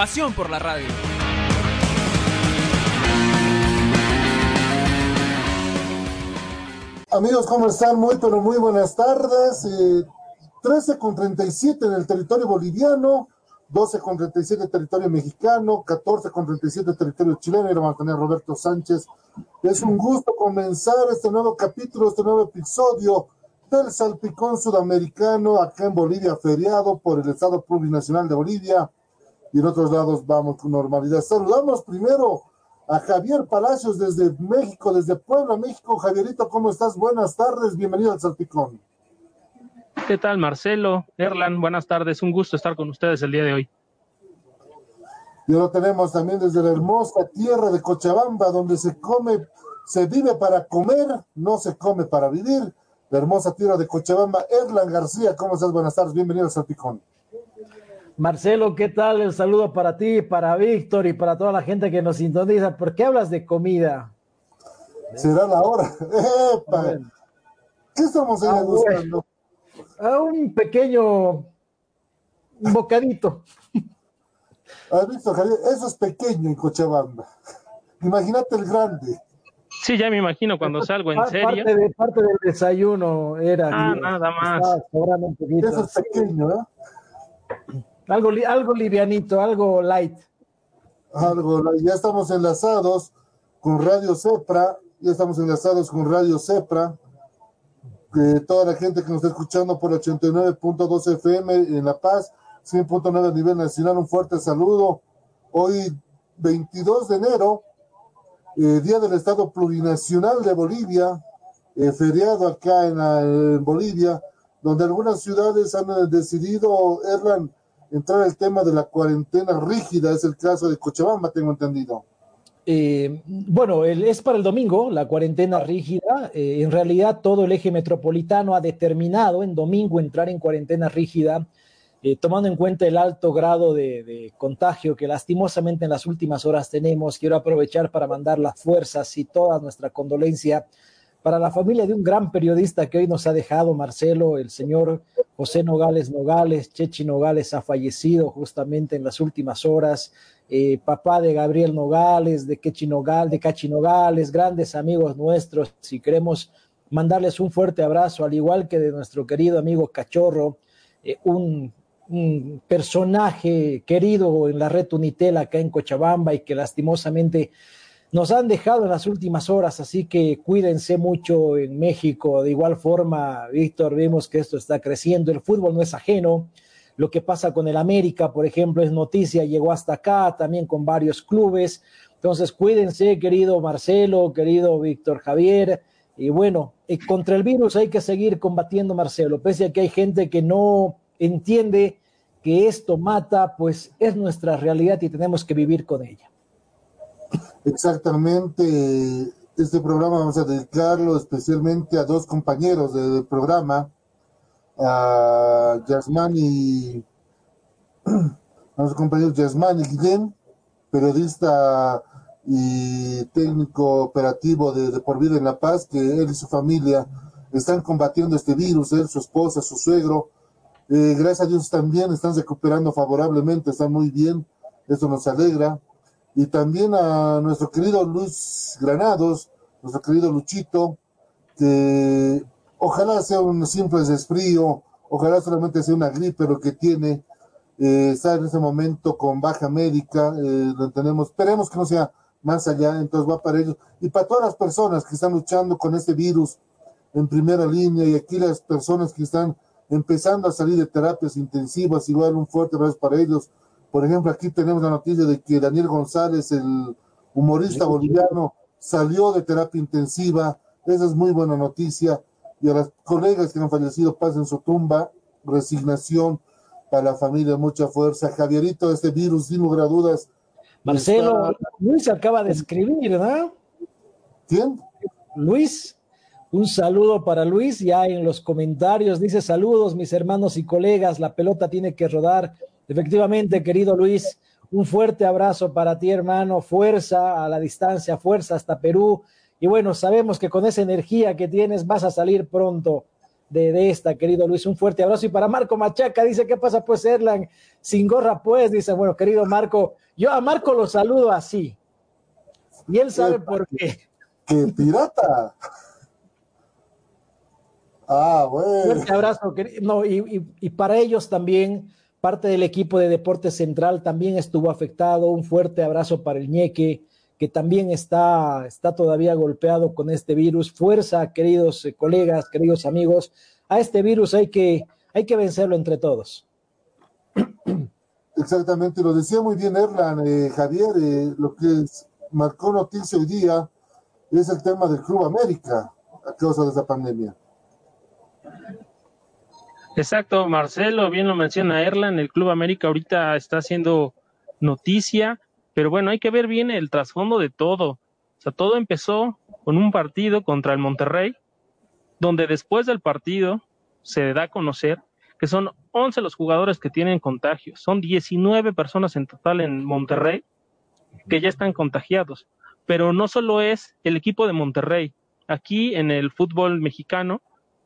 Pasión por la radio. Amigos, ¿cómo están? Muy, pero muy buenas tardes. Eh, 13 con 37 en el territorio boliviano, 12 con 37 en territorio mexicano, 14 con 37 en territorio chileno. Y lo va a tener Roberto Sánchez. Es un gusto comenzar este nuevo capítulo, este nuevo episodio del Salpicón Sudamericano, acá en Bolivia, feriado por el Estado Plurinacional de Bolivia. Y en otros lados vamos con normalidad. Saludamos primero a Javier Palacios desde México, desde Puebla, México. Javierito, ¿cómo estás? Buenas tardes, bienvenido al Salpicón. ¿Qué tal, Marcelo? Erlan, buenas tardes. Un gusto estar con ustedes el día de hoy. Y lo tenemos también desde la hermosa tierra de Cochabamba, donde se come, se vive para comer, no se come para vivir. La hermosa tierra de Cochabamba. Erlan García, ¿cómo estás? Buenas tardes, bienvenido al Salpicón. Marcelo, ¿qué tal? El saludo para ti, para Víctor y para toda la gente que nos sintoniza. ¿Por qué hablas de comida? Será la hora. ¡Epa! ¿Qué estamos Ah, buscando? A un pequeño bocadito. ¿Has visto, Javier? Eso es pequeño en Cochabamba. Imagínate el grande. Sí, ya me imagino cuando salgo en Pa- serio. Parte, de, parte del desayuno era. Ah, nada más. Eso es pequeño, ¿eh? Algo, algo livianito, algo light. Algo, ya estamos enlazados con Radio Cepra, ya estamos enlazados con Radio Cepra, que toda la gente que nos está escuchando por 89.2 FM en La Paz, 100.9 a nivel nacional, un fuerte saludo. Hoy, 22 de enero, eh, Día del Estado Plurinacional de Bolivia, eh, feriado acá en Bolivia, donde algunas ciudades han eh, decidido, Erlan, entrar al tema de la cuarentena rígida, es el caso de Cochabamba, tengo entendido. Eh, bueno, el- es para el domingo, la cuarentena rígida. Eh, en realidad, todo el eje metropolitano ha determinado en domingo entrar en cuarentena rígida, eh, tomando en cuenta el alto grado de, de contagio que lastimosamente en las últimas horas tenemos. Quiero aprovechar para mandar las fuerzas y toda nuestra condolencia para la familia de un gran periodista que hoy nos ha dejado, Marcelo, el señor José Nogales Nogales, Chechi Nogales ha fallecido justamente en las últimas horas, eh, papá de Gabriel Nogales, de Quechi Nogales, de Cachi Nogales, grandes amigos nuestros, si queremos mandarles un fuerte abrazo, al igual que de nuestro querido amigo Cachorro, eh, un, un personaje querido en la red Unitel acá en Cochabamba y que lastimosamente nos han dejado en las últimas horas, así que cuídense mucho en México. De igual forma, Víctor, vemos que esto está creciendo. El fútbol no es ajeno. Lo que pasa con el América, por ejemplo, es noticia, llegó hasta acá, también con varios clubes. Entonces, cuídense, querido Marcelo, querido Víctor Javier. Y bueno, contra el virus hay que seguir combatiendo, Marcelo. Pese a que hay gente que no entiende que esto mata, pues es nuestra realidad y tenemos que vivir con ella. Exactamente, este programa vamos a dedicarlo especialmente a dos compañeros del programa, a Yasmán y a los compañeros Yasmán y Guillén, periodista y técnico operativo de, Por Vida en La Paz, que él y su familia están combatiendo este virus, él, su esposa, su suegro. Eh, gracias a Dios también están recuperando favorablemente, están muy bien, eso nos alegra. Y también a nuestro querido Luis Granados, nuestro querido Luchito, que ojalá sea un simple desfrío, ojalá solamente sea una gripe lo que tiene, eh, está en ese momento con baja médica, eh, lo entendemos, esperemos que no sea más allá, entonces va para ellos y para todas las personas que están luchando con este virus en primera línea y aquí las personas que están empezando a salir de terapias intensivas, igual un fuerte abrazo para ellos. Por ejemplo, aquí tenemos la noticia de que Daniel González, el humorista boliviano, salió de terapia intensiva. Esa es muy buena noticia. Y a las colegas que han fallecido, pasen su tumba, resignación para la familia, mucha fuerza. Javierito, este virus, sin lugar a dudas. Marcelo, Luis acaba de escribir, ¿no? ¿Quién? Luis, un saludo para Luis, ya en los comentarios dice saludos mis hermanos y colegas, la pelota tiene que rodar. Efectivamente, querido Luis, un fuerte abrazo para ti, hermano, fuerza a la distancia, fuerza hasta Perú. Y bueno, sabemos que con esa energía que tienes vas a salir pronto de, esta, querido Luis. Un fuerte abrazo. Y para Marco Machaca, dice, ¿qué pasa pues, Erlan? Sin gorra pues, dice, bueno, querido Marco, yo a Marco lo saludo así. Y él sabe por qué. ¡Qué pirata! Ah, bueno. Fuerte abrazo. No, y, y para ellos también, parte del equipo de Deportes Central también estuvo afectado. Un fuerte abrazo para el ñeque que también está, está todavía golpeado con este virus. Fuerza, queridos eh, colegas, queridos amigos, a este virus hay que, hay que vencerlo entre todos. Exactamente, lo decía muy bien Erlan, eh, Javier, eh, lo que marcó noticia hoy día es el tema del Club América a causa de esa pandemia. Exacto, Marcelo, bien lo menciona Erlan, el Club América ahorita está haciendo noticia pero bueno, hay que ver bien el trasfondo de todo. O sea, todo empezó con un partido contra el Monterrey, donde después del partido se da a conocer que son 11 los jugadores que tienen contagios. Son 19 personas en total en Monterrey que ya están contagiados. Pero no solo es el equipo de Monterrey. Aquí en el fútbol mexicano,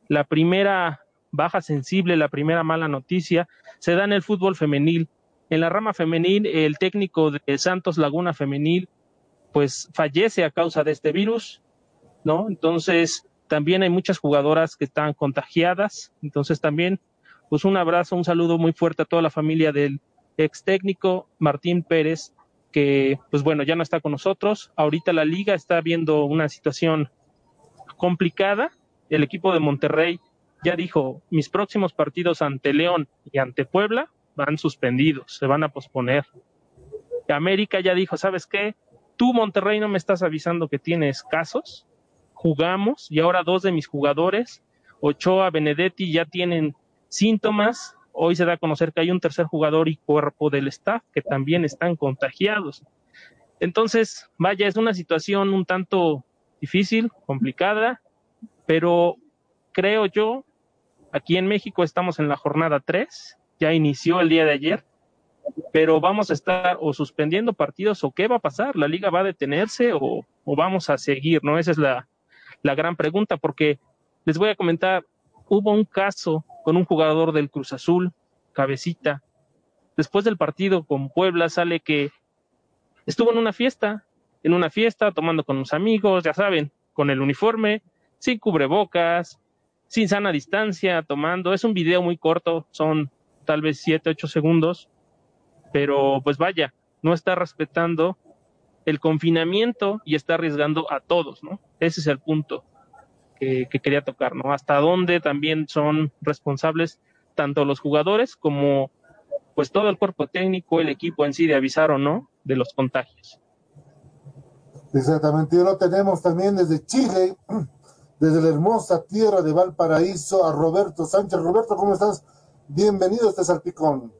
la primera baja sensible, la primera mala noticia, se da en el fútbol femenil. En la rama femenil, el técnico de Santos Laguna Femenil, pues fallece a causa de este virus, ¿no? Entonces, también hay muchas jugadoras que están contagiadas. Entonces, también, pues un abrazo, un saludo muy fuerte a toda la familia del ex técnico Martín Pérez, que, pues bueno, ya no está con nosotros. Ahorita la liga está viendo una situación complicada. El equipo de Monterrey ya dijo, mis próximos partidos ante León y ante Puebla van suspendidos, se van a posponer. América ya dijo, ¿sabes qué? Tú, Monterrey, no me estás avisando que tienes casos. Jugamos y ahora dos de mis jugadores, Ochoa, Benedetti, ya tienen síntomas. Hoy se da a conocer que hay un tercer jugador y cuerpo del staff que también están contagiados. Entonces, vaya, es una situación un tanto difícil, complicada, pero creo yo, aquí en México estamos en la jornada 3 ya inició el día de ayer, pero vamos a estar o suspendiendo partidos o qué va a pasar, la liga va a detenerse o, vamos a seguir, ¿no? Esa es la, la gran pregunta, porque les voy a comentar, hubo un caso con un jugador del Cruz Azul, Cabecita, después del partido con Puebla sale que estuvo en una fiesta, en una fiesta tomando con los amigos, ya saben, con el uniforme, sin cubrebocas, sin sana distancia, tomando. Es un video muy corto, son tal vez siete, ocho segundos, pero pues vaya, no está respetando el confinamiento y está arriesgando a todos, ¿no? Ese es el punto que, quería tocar, ¿no? Hasta dónde también son responsables tanto los jugadores como pues todo el cuerpo técnico, el equipo en sí de avisar o no de los contagios. Exactamente, y lo tenemos también desde Chile, desde la hermosa tierra de Valparaíso, a Roberto Sánchez. Roberto, ¿cómo estás? Bienvenido a este salpicón.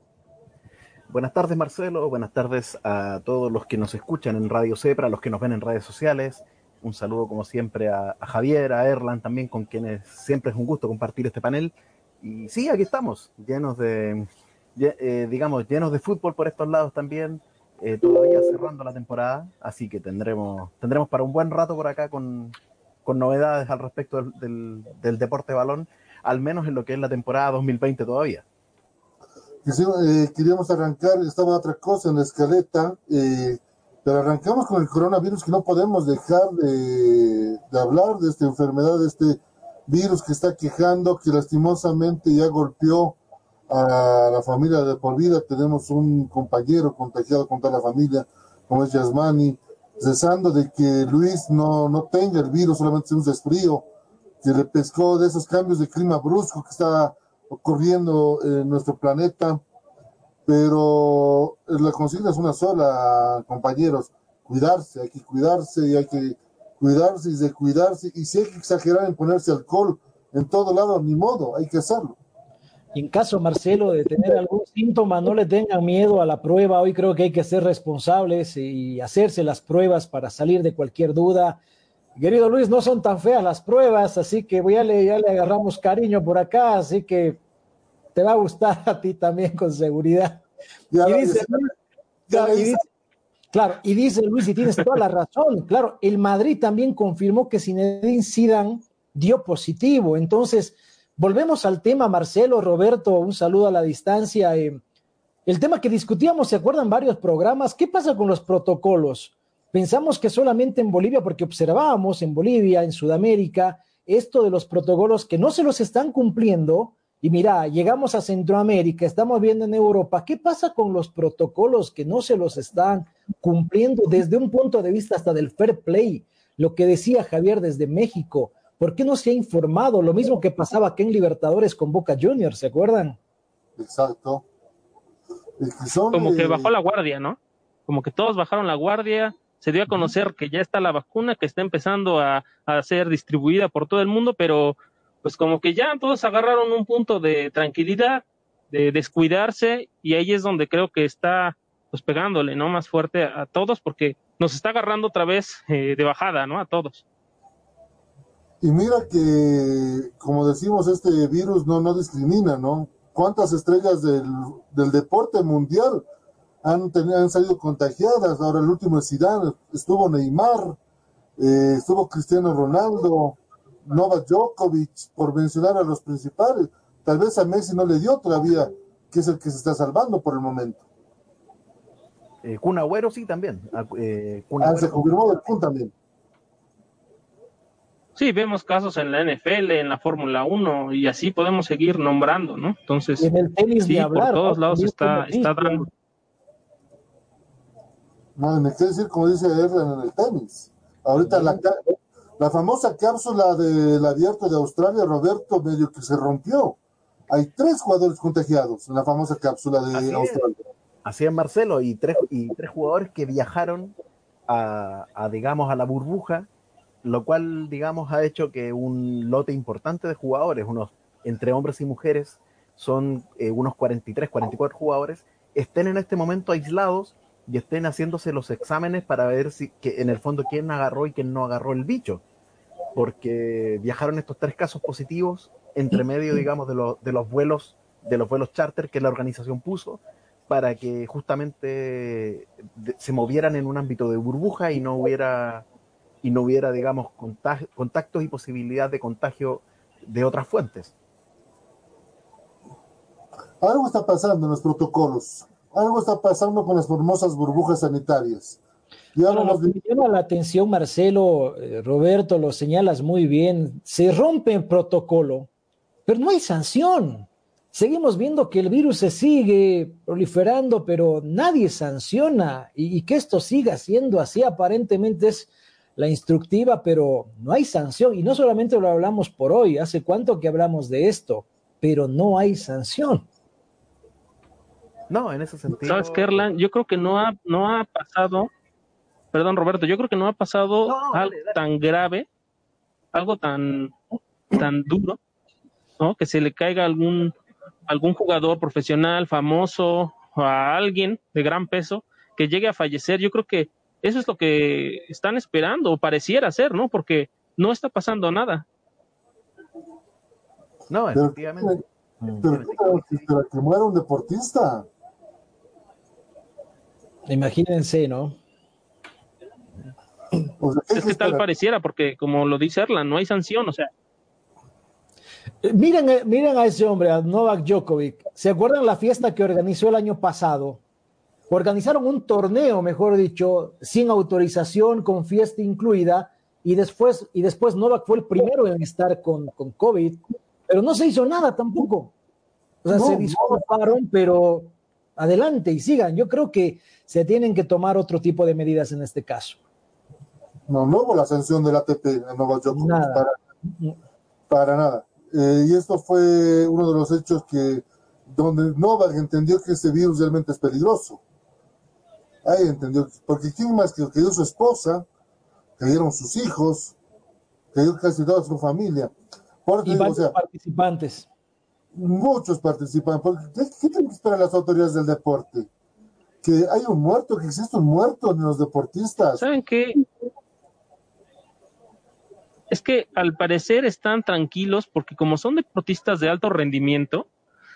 Buenas tardes, Marcelo. Buenas tardes a todos los que nos escuchan en Radio Cepra, a los que nos ven en redes sociales. Un saludo, como siempre, a, Javier, a Erlan también, con quienes siempre es un gusto compartir este panel. Y sí, aquí estamos, llenos de, eh, digamos, llenos de fútbol por estos lados también. Eh, todavía cerrando la temporada, así que tendremos, tendremos para un buen rato por acá con, novedades al respecto del, del deporte balón al menos en lo que es la temporada 2020 todavía. Eh, queríamos arrancar, estaba otra cosa en la escaleta, eh, pero arrancamos con el coronavirus que no podemos dejar de, hablar de esta enfermedad, de este virus que está quejando, que lastimosamente ya golpeó a la familia de por vida. Tenemos un compañero contagiado con toda la familia, como es Yasmani, cesando de que Luis no, no tenga el virus, solamente un desfrío se le pescó de esos cambios de clima brusco que está ocurriendo en nuestro planeta. Pero la consigna es una sola, compañeros, cuidarse, hay que cuidarse y hay que cuidarse y de cuidarse. Y si hay que exagerar en ponerse alcohol en todo lado, ni modo, hay que hacerlo. En caso, Marcelo, de tener algún síntoma, no le tengan miedo a la prueba. Hoy creo que hay que ser responsables y hacerse las pruebas para salir de cualquier duda. Querido Luis, no son tan feas las pruebas, así que ya le, ya le agarramos cariño por acá, así que te va a gustar a ti también con seguridad. y dice, claro, y dice Luis, y tienes toda la razón, claro, el Madrid también confirmó que Zinedine Zidane dio positivo, entonces volvemos al tema, Marcelo, Roberto, un saludo a la distancia. Eh, el tema que discutíamos, ¿se acuerdan varios programas? ¿Qué pasa con los protocolos? Pensamos que solamente en Bolivia, porque observábamos en Bolivia, en Sudamérica, esto de los protocolos que no se los están cumpliendo, y mira, llegamos a Centroamérica, estamos viendo en Europa, ¿qué pasa con los protocolos que no se los están cumpliendo desde un punto de vista hasta del fair play? Lo que decía Javier desde México, ¿por qué no se ha informado? Lo mismo que pasaba aquí en Libertadores con Boca Juniors, ¿se acuerdan? Exacto. Como que bajó la guardia, ¿no? Como que todos bajaron la guardia, se dio a conocer que ya está la vacuna, que está empezando a, a ser distribuida por todo el mundo, pero pues como que ya todos agarraron un punto de tranquilidad, de descuidarse, y ahí es donde creo que está pues pegándole, ¿no? Más fuerte a, todos, porque nos está agarrando otra vez eh, de bajada, ¿no? A todos. Y mira que, como decimos, este virus no, no discrimina, ¿no? ¿Cuántas estrellas del, del deporte mundial han, tenido, han salido contagiadas? Ahora el último es Zidane, estuvo Neymar, eh, estuvo Cristiano Ronaldo, Novak Djokovic, por mencionar a los principales. Tal vez a Messi no le dio todavía, que es el que se está salvando por el momento. Eh, Kun Agüero sí también. Ah, eh, ah se confirmó Kun también. Sí, vemos casos en la NFL, en la Fórmula 1 y así podemos seguir nombrando, ¿no? Entonces, en el tenis sí, hablar, por todos lados está, está dando. No, me quiere decir como dice Erlen en el tenis. Ahorita la, la famosa cápsula del abierto de Australia, Roberto, medio que se rompió. Hay tres jugadores contagiados en la famosa cápsula de Australia. así es, Marcelo, y tres, y tres jugadores que viajaron a, digamos, a la burbuja, lo cual, digamos, ha hecho que un lote importante de jugadores, unos entre hombres y mujeres, son eh, unos 43, 44 jugadores, estén en este momento aislados y estén haciéndose los exámenes para ver si que en el fondo quién agarró y quién no agarró el bicho. Porque viajaron estos tres casos positivos entre medio, digamos, de, los de los vuelos de los vuelos charter que la organización puso para que justamente se movieran en un ámbito de burbuja y no hubiera y no hubiera, digamos, contactos y posibilidad de contagio de otras fuentes. Algo está pasando en los protocolos algo está pasando con las famosas burbujas sanitarias. Ya lo que me llama la atención, Marcelo, eh, Roberto, lo señalas muy bien, se rompe el protocolo, pero no hay sanción. Seguimos viendo que el virus se sigue proliferando, pero nadie sanciona y, y que esto siga siendo así aparentemente es la instructiva, pero no hay sanción. Y no solamente lo hablamos por hoy, hace cuánto que hablamos de esto, pero no hay sanción. No, en ese sentido. ¿Sabes, Kerlan? Yo creo que no ha, no ha pasado, perdón, Roberto, yo creo que no ha pasado algo tan grave, algo tan, tan duro, ¿no? Que se le caiga algún, algún jugador profesional, famoso, a alguien de gran peso, que llegue a fallecer. Yo creo que eso es lo que están esperando, o pareciera ser, ¿no? Porque no está pasando nada. No, efectivamente. Pero, pero, que muera un deportista. Imagínense, ¿no? es que tal pareciera, porque como lo dice Erlan, no hay sanción, o sea. Eh, miren, eh, miren a ese hombre, a Novak Djokovic. ¿Se acuerdan la fiesta que organizó el año pasado? Organizaron un torneo, mejor dicho, sin autorización, con fiesta incluida, y después, y después Novak fue el primero en estar con, con COVID, pero no se hizo nada tampoco. O sea, se disculparon, pero adelante y sigan. Yo creo que se tienen que tomar otro tipo de medidas en este caso. No, no hubo la sanción del ATP en Nueva York. Nada. Para, nada. Eh, y esto fue uno de los hechos que donde Novak entendió que ese virus realmente es peligroso. Ahí entendió, porque quién más que dio su esposa, cayeron sus hijos, cayó casi toda su familia. y varios participantes. muchos participan. ¿Qué, ¿Qué tienen que esperar las autoridades del deporte? Que hay un muerto, que existe un muerto en los deportistas. ¿Saben qué? Es que al parecer están tranquilos porque como son deportistas de alto rendimiento,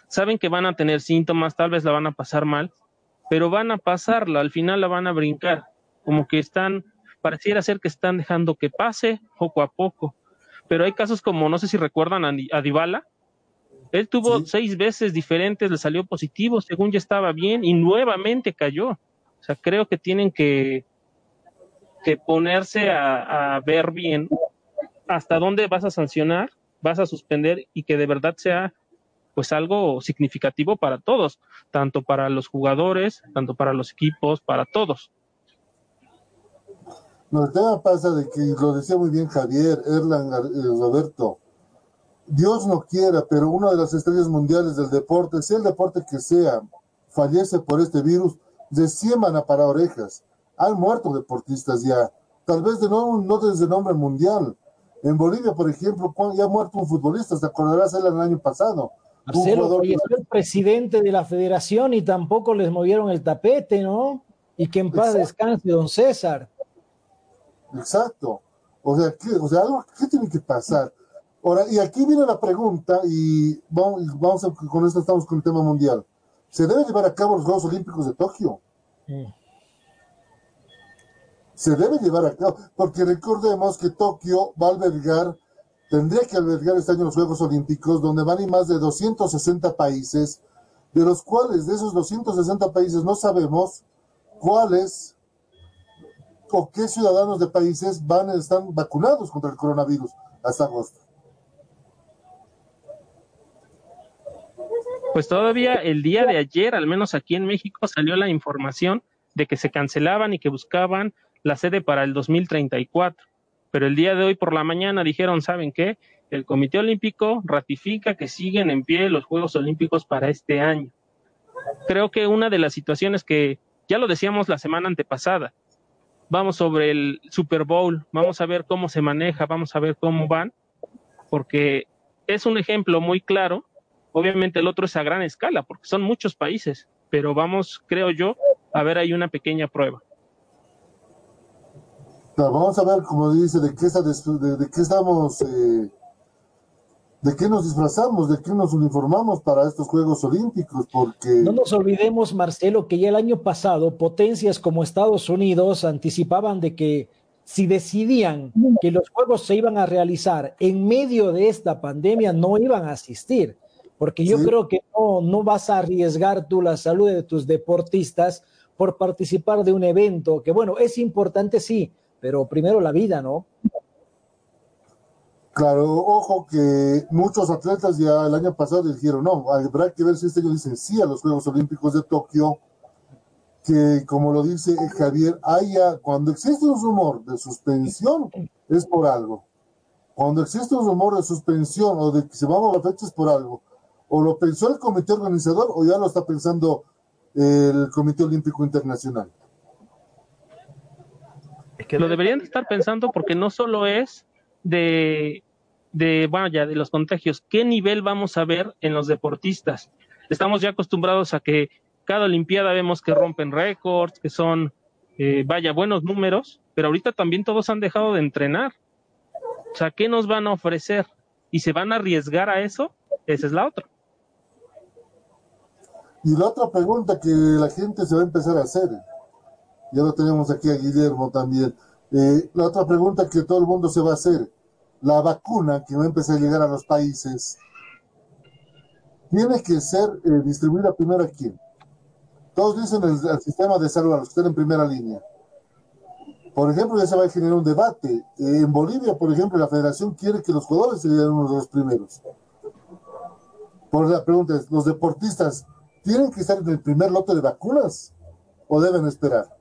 saben que van a tener síntomas, tal vez la van a pasar mal, pero van a pasarla, al final la van a brincar, como que están, pareciera ser que están dejando que pase poco a poco. Pero hay casos como, no sé si recuerdan a, a Dybala, él tuvo Sí. seis veces diferentes, le salió positivo, según ya estaba bien, y nuevamente cayó. O sea, creo que tienen que, que ponerse a, a ver bien hasta dónde vas a sancionar, vas a suspender y que de verdad sea pues algo significativo para todos, tanto para los jugadores, tanto para los equipos, para todos. No, el tema pasa de que, lo decía muy bien Javier, Erlan, eh, Roberto, Dios no quiera, pero una de las estrellas mundiales del deporte, sea el deporte que sea, fallece por este virus, de 100 van a parar orejas. Han muerto deportistas ya, tal vez de no, no desde nombre mundial. En Bolivia, por ejemplo, ya ha muerto un futbolista, te acordarás él el año pasado. Marcelo, falleció el presidente de la federación y tampoco les movieron el tapete, ¿no? Y que en paz Exacto. descanse don César. Exacto. O sea, ¿qué, o sea, algo, ¿qué tiene que pasar? Ahora, y aquí viene la pregunta, y vamos, y vamos a- con esto estamos con el tema mundial. ¿Se debe llevar a cabo los Juegos Olímpicos de Tokio? Mm. Se debe llevar a cabo, porque recordemos que Tokio va a albergar, tendría que albergar este año los Juegos Olímpicos, donde van ir más de 260 países, de los cuales de esos 260 países no sabemos cuáles o qué ciudadanos de países van están vacunados contra el coronavirus hasta agosto. Pues todavía el día de ayer, al menos aquí en México, salió la información de que se cancelaban y que buscaban la sede para el 2034. Pero el día de hoy por la mañana dijeron, ¿saben qué? El Comité Olímpico ratifica que siguen en pie los Juegos Olímpicos para este año. Creo que una de las situaciones que ya lo decíamos la semana antepasada, vamos sobre el Super Bowl, vamos a ver cómo se maneja, vamos a ver cómo van, porque es un ejemplo muy claro Obviamente el otro es a gran escala, porque son muchos países, pero vamos, creo yo, a ver ahí una pequeña prueba. Vamos a ver, como dice, de qué, está des- de, de qué estamos, eh, de qué nos disfrazamos, de qué nos uniformamos para estos Juegos Olímpicos, porque No nos olvidemos, Marcelo, que ya el año pasado potencias como Estados Unidos anticipaban de que si decidían que los juegos se iban a realizar en medio de esta pandemia, no iban a asistir. Porque yo Sí. creo que no, no vas a arriesgar tú la salud de tus deportistas por participar de un evento que, bueno, es importante, sí, pero primero la vida, ¿no? Claro, ojo que muchos atletas ya el año pasado dijeron, no, habrá que ver si este año dicen sí a los Juegos Olímpicos de Tokio, que como lo dice Javier, haya, cuando existe un rumor de suspensión, es por algo. Cuando existe un rumor de suspensión o de que se va a mover fecha es por algo. O lo pensó el comité organizador o ya lo está pensando el Comité Olímpico Internacional. Es que Lo deberían de estar pensando porque no solo es de, de, vaya, de los contagios, ¿qué nivel vamos a ver en los deportistas? Estamos ya acostumbrados a que cada Olimpiada vemos que rompen récords, que son, eh, vaya, buenos números, pero ahorita también todos han dejado de entrenar. O sea, ¿qué nos van a ofrecer? ¿Y se van a arriesgar a eso? Esa es la otra. Y la otra pregunta que la gente se va a empezar a hacer, ya lo tenemos aquí a Guillermo también, eh, la otra pregunta que todo el mundo se va a hacer, la vacuna que va a empezar a llegar a los países, tiene que ser eh, distribuida primero a quién. Todos dicen el, sistema de salud, a los que están en primera línea. Por ejemplo, ya se va a generar un debate. Eh, en Bolivia, por ejemplo, la federación quiere que los jugadores sean uno de los primeros. Por la pregunta es, ¿los deportistas tienen que estar en el primer lote de vacunas o deben esperar?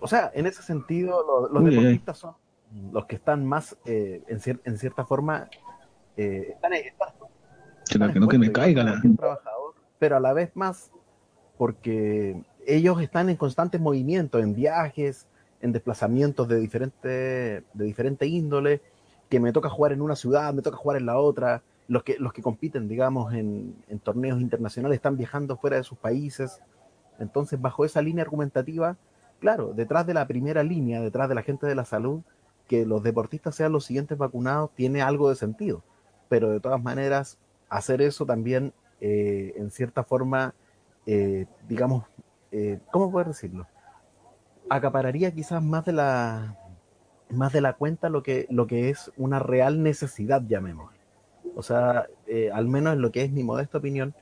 O sea, en ese sentido, lo- los deportistas son los que están más, eh, en, cier- en cierta forma, eh, están, están- Chuta, que no que me caiga la. trabajador, pero a la vez más porque ellos están en constante movimiento, en viajes, en desplazamientos de diferente, de diferente índole, que me toca jugar en una ciudad, me toca jugar en la otra, los que, los que compiten, digamos, en, en torneos internacionales están viajando fuera de sus países. Entonces, bajo esa línea argumentativa, claro, detrás de la primera línea, detrás de la gente de la salud, que los deportistas sean los siguientes vacunados tiene algo de sentido. Pero de todas maneras, hacer eso también, eh, en cierta forma, eh, digamos, eh, ¿cómo puedo decirlo? Acapararía quizás más de la más de la cuenta lo que, lo que es una real necesidad, llamémoslo. O sea, al menos en lo que es mi modesta opinión,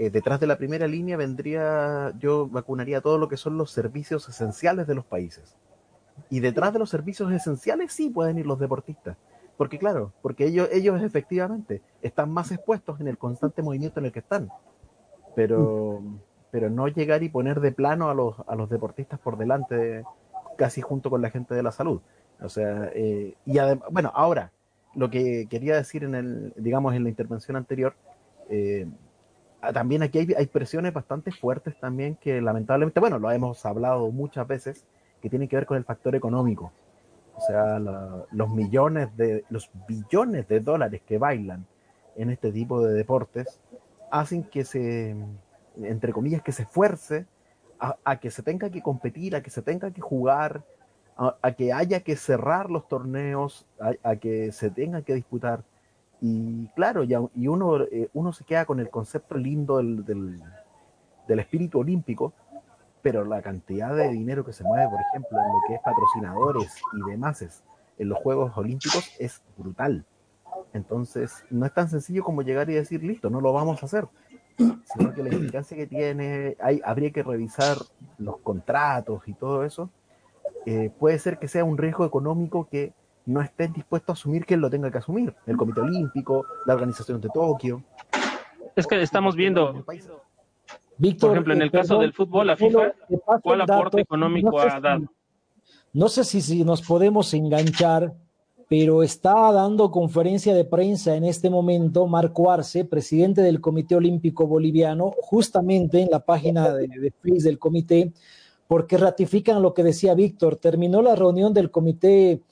eh, detrás de la primera línea vendría, yo vacunaría todo lo que son los servicios esenciales de los países. Y detrás de los servicios esenciales sí pueden ir los deportistas. Porque claro, porque ellos, ellos efectivamente están más expuestos en el constante movimiento en el que están. Pero, pero no llegar y poner de plano a los, a los deportistas por delante, casi junto con la gente de la salud. O sea, eh, y además, bueno, ahora, lo que quería decir en el, digamos, en la intervención anterior, eh, también aquí hay, presiones bastante fuertes también que lamentablemente, bueno, lo hemos hablado muchas veces, que tienen que ver con el factor económico. O sea, los millones de, los billones de dólares que bailan en este tipo de deportes hacen que se, entre comillas, que se esfuerce a, que se tenga que competir, a que se tenga que jugar, a, a, que haya que cerrar los torneos, a, a, que se tenga que disputar. Y claro, ya, y uno, eh, uno se queda con el concepto lindo del, del, espíritu olímpico, pero la cantidad de dinero que se mueve, por ejemplo, en lo que es patrocinadores y demás en los Juegos Olímpicos es brutal. Entonces, no es tan sencillo como llegar y decir, listo, no lo vamos a hacer, sino que la implicancia que tiene, hay, habría que revisar los contratos y todo eso, eh, puede ser que sea un riesgo económico que no estén dispuestos a asumir que él lo tenga que asumir. El Comité Olímpico, la Organización de Tokio. Es que estamos viendo, Víctor, por ejemplo, en el eh, caso del fútbol, la FIFA, ¿cuál aporte dato, económico no sé ha dado? Si, no sé si, si nos podemos enganchar, pero está dando conferencia de prensa en este momento Marco Arce, presidente del Comité Olímpico Boliviano, justamente en la página de, de Facebook del comité, porque ratifican lo que decía Víctor. Terminó la reunión del Comité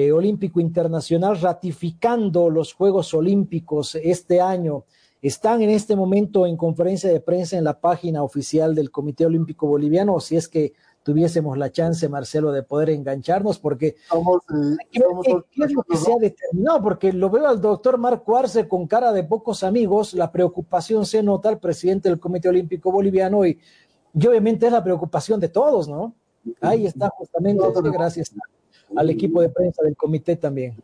eh, Olímpico Internacional ratificando los Juegos Olímpicos este año. Están en este momento en conferencia de prensa en la página oficial del Comité Olímpico Boliviano, si es que tuviésemos la chance, Marcelo, de poder engancharnos, porque Vamos, eh, ¿qué, qué, qué es lo que se ha determinado? Porque lo veo al doctor Marco Arce con cara de pocos amigos, la preocupación se nota al presidente del Comité Olímpico Boliviano y y obviamente es la preocupación de todos, ¿no? Ahí está justamente, gracias al equipo de prensa del comité también.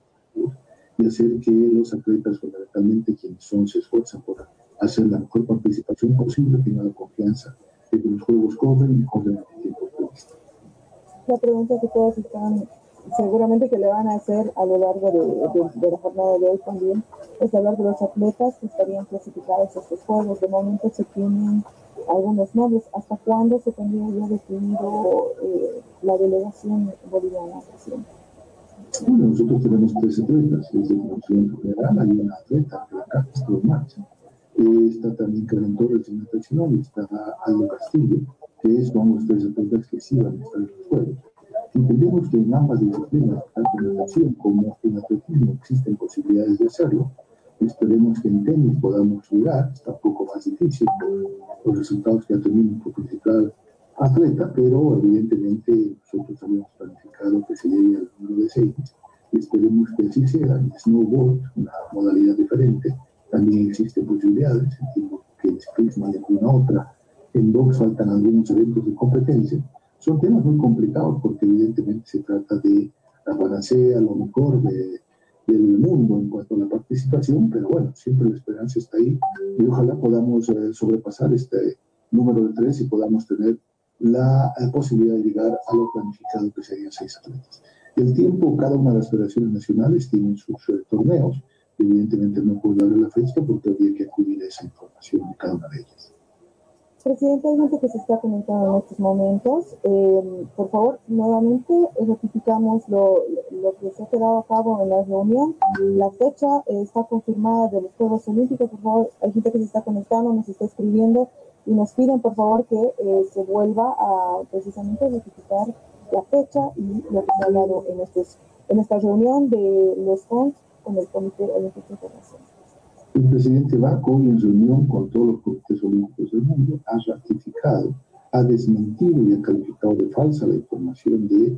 Y hacer que los atletas, fundamentalmente quienes son, se esfuerzan por hacer la mejor participación posible, tengan la confianza de que los juegos corren y corren a tiempo previsto. La pregunta que todos están, seguramente que le van a hacer a lo largo de, de, de la jornada de hoy también, es hablar de los atletas que estarían clasificados a estos juegos. De momento se tienen algunos nombres. ¿Hasta cuándo se tendría ya definido eh, la delegación boliviana, presidente? Bueno, nosotros tenemos tres atletas. Desde la Comisión General hay una atleta carta está en marcha. Eh, está también Karen Torres en natación y está Aldo Castillo, que son los tres atletas que sí van a estar en los Juegos. Entendemos que en ambas disciplinas, tanto en natación como en atletismo, existen posibilidades de hacerlo Esperemos que en tenis podamos llegar, está un poco más difícil los resultados que ha tenido nuestro principal atleta, pero evidentemente nosotros habíamos planificado que se llegue al número de seis. Y esperemos que así sea. En snowboard, una modalidad diferente, también existen posibilidades, entiendo que en ciclismo hay alguna otra, en box faltan algunos eventos de competencia. Son temas muy complicados porque evidentemente se trata de la panacea, lo mejor de a la participación, pero bueno, siempre la esperanza está ahí y ojalá podamos eh, sobrepasar este número de tres y podamos tener la eh, posibilidad de llegar a lo planificado que serían seis atletas. El tiempo, cada una de las federaciones nacionales tienen sus eh, torneos, evidentemente no puedo darle la fecha porque habría que acudir a esa información de cada una de ellas. Presidente, hay gente que se está comentando en estos momentos. Eh, por favor, nuevamente ratificamos lo, lo, que se ha quedado a cabo en la reunión. La fecha está confirmada de los Juegos Olímpicos. Por favor, hay gente que se está conectando, nos está escribiendo y nos piden, por favor, que eh, se vuelva a precisamente ratificar la fecha y lo que se ha hablado en, estos, en esta reunión de los FONS con el Comité Olímpico Internacional. El presidente Baco, en reunión con todos los comités olímpicos del mundo, ha ratificado, ha desmentido y ha calificado de falsa la información de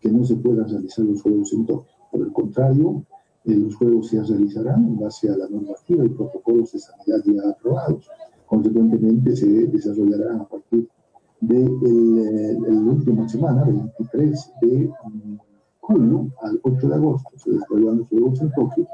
que no se puedan realizar los Juegos en Tokio. Por el contrario, eh, los Juegos se realizarán en base a la normativa y protocolos de sanidad ya aprobados. Consecuentemente, se desarrollarán a partir de el, el última semana, 23 de mm, julio al 8 de agosto, se desarrollarán los Juegos en Tokio.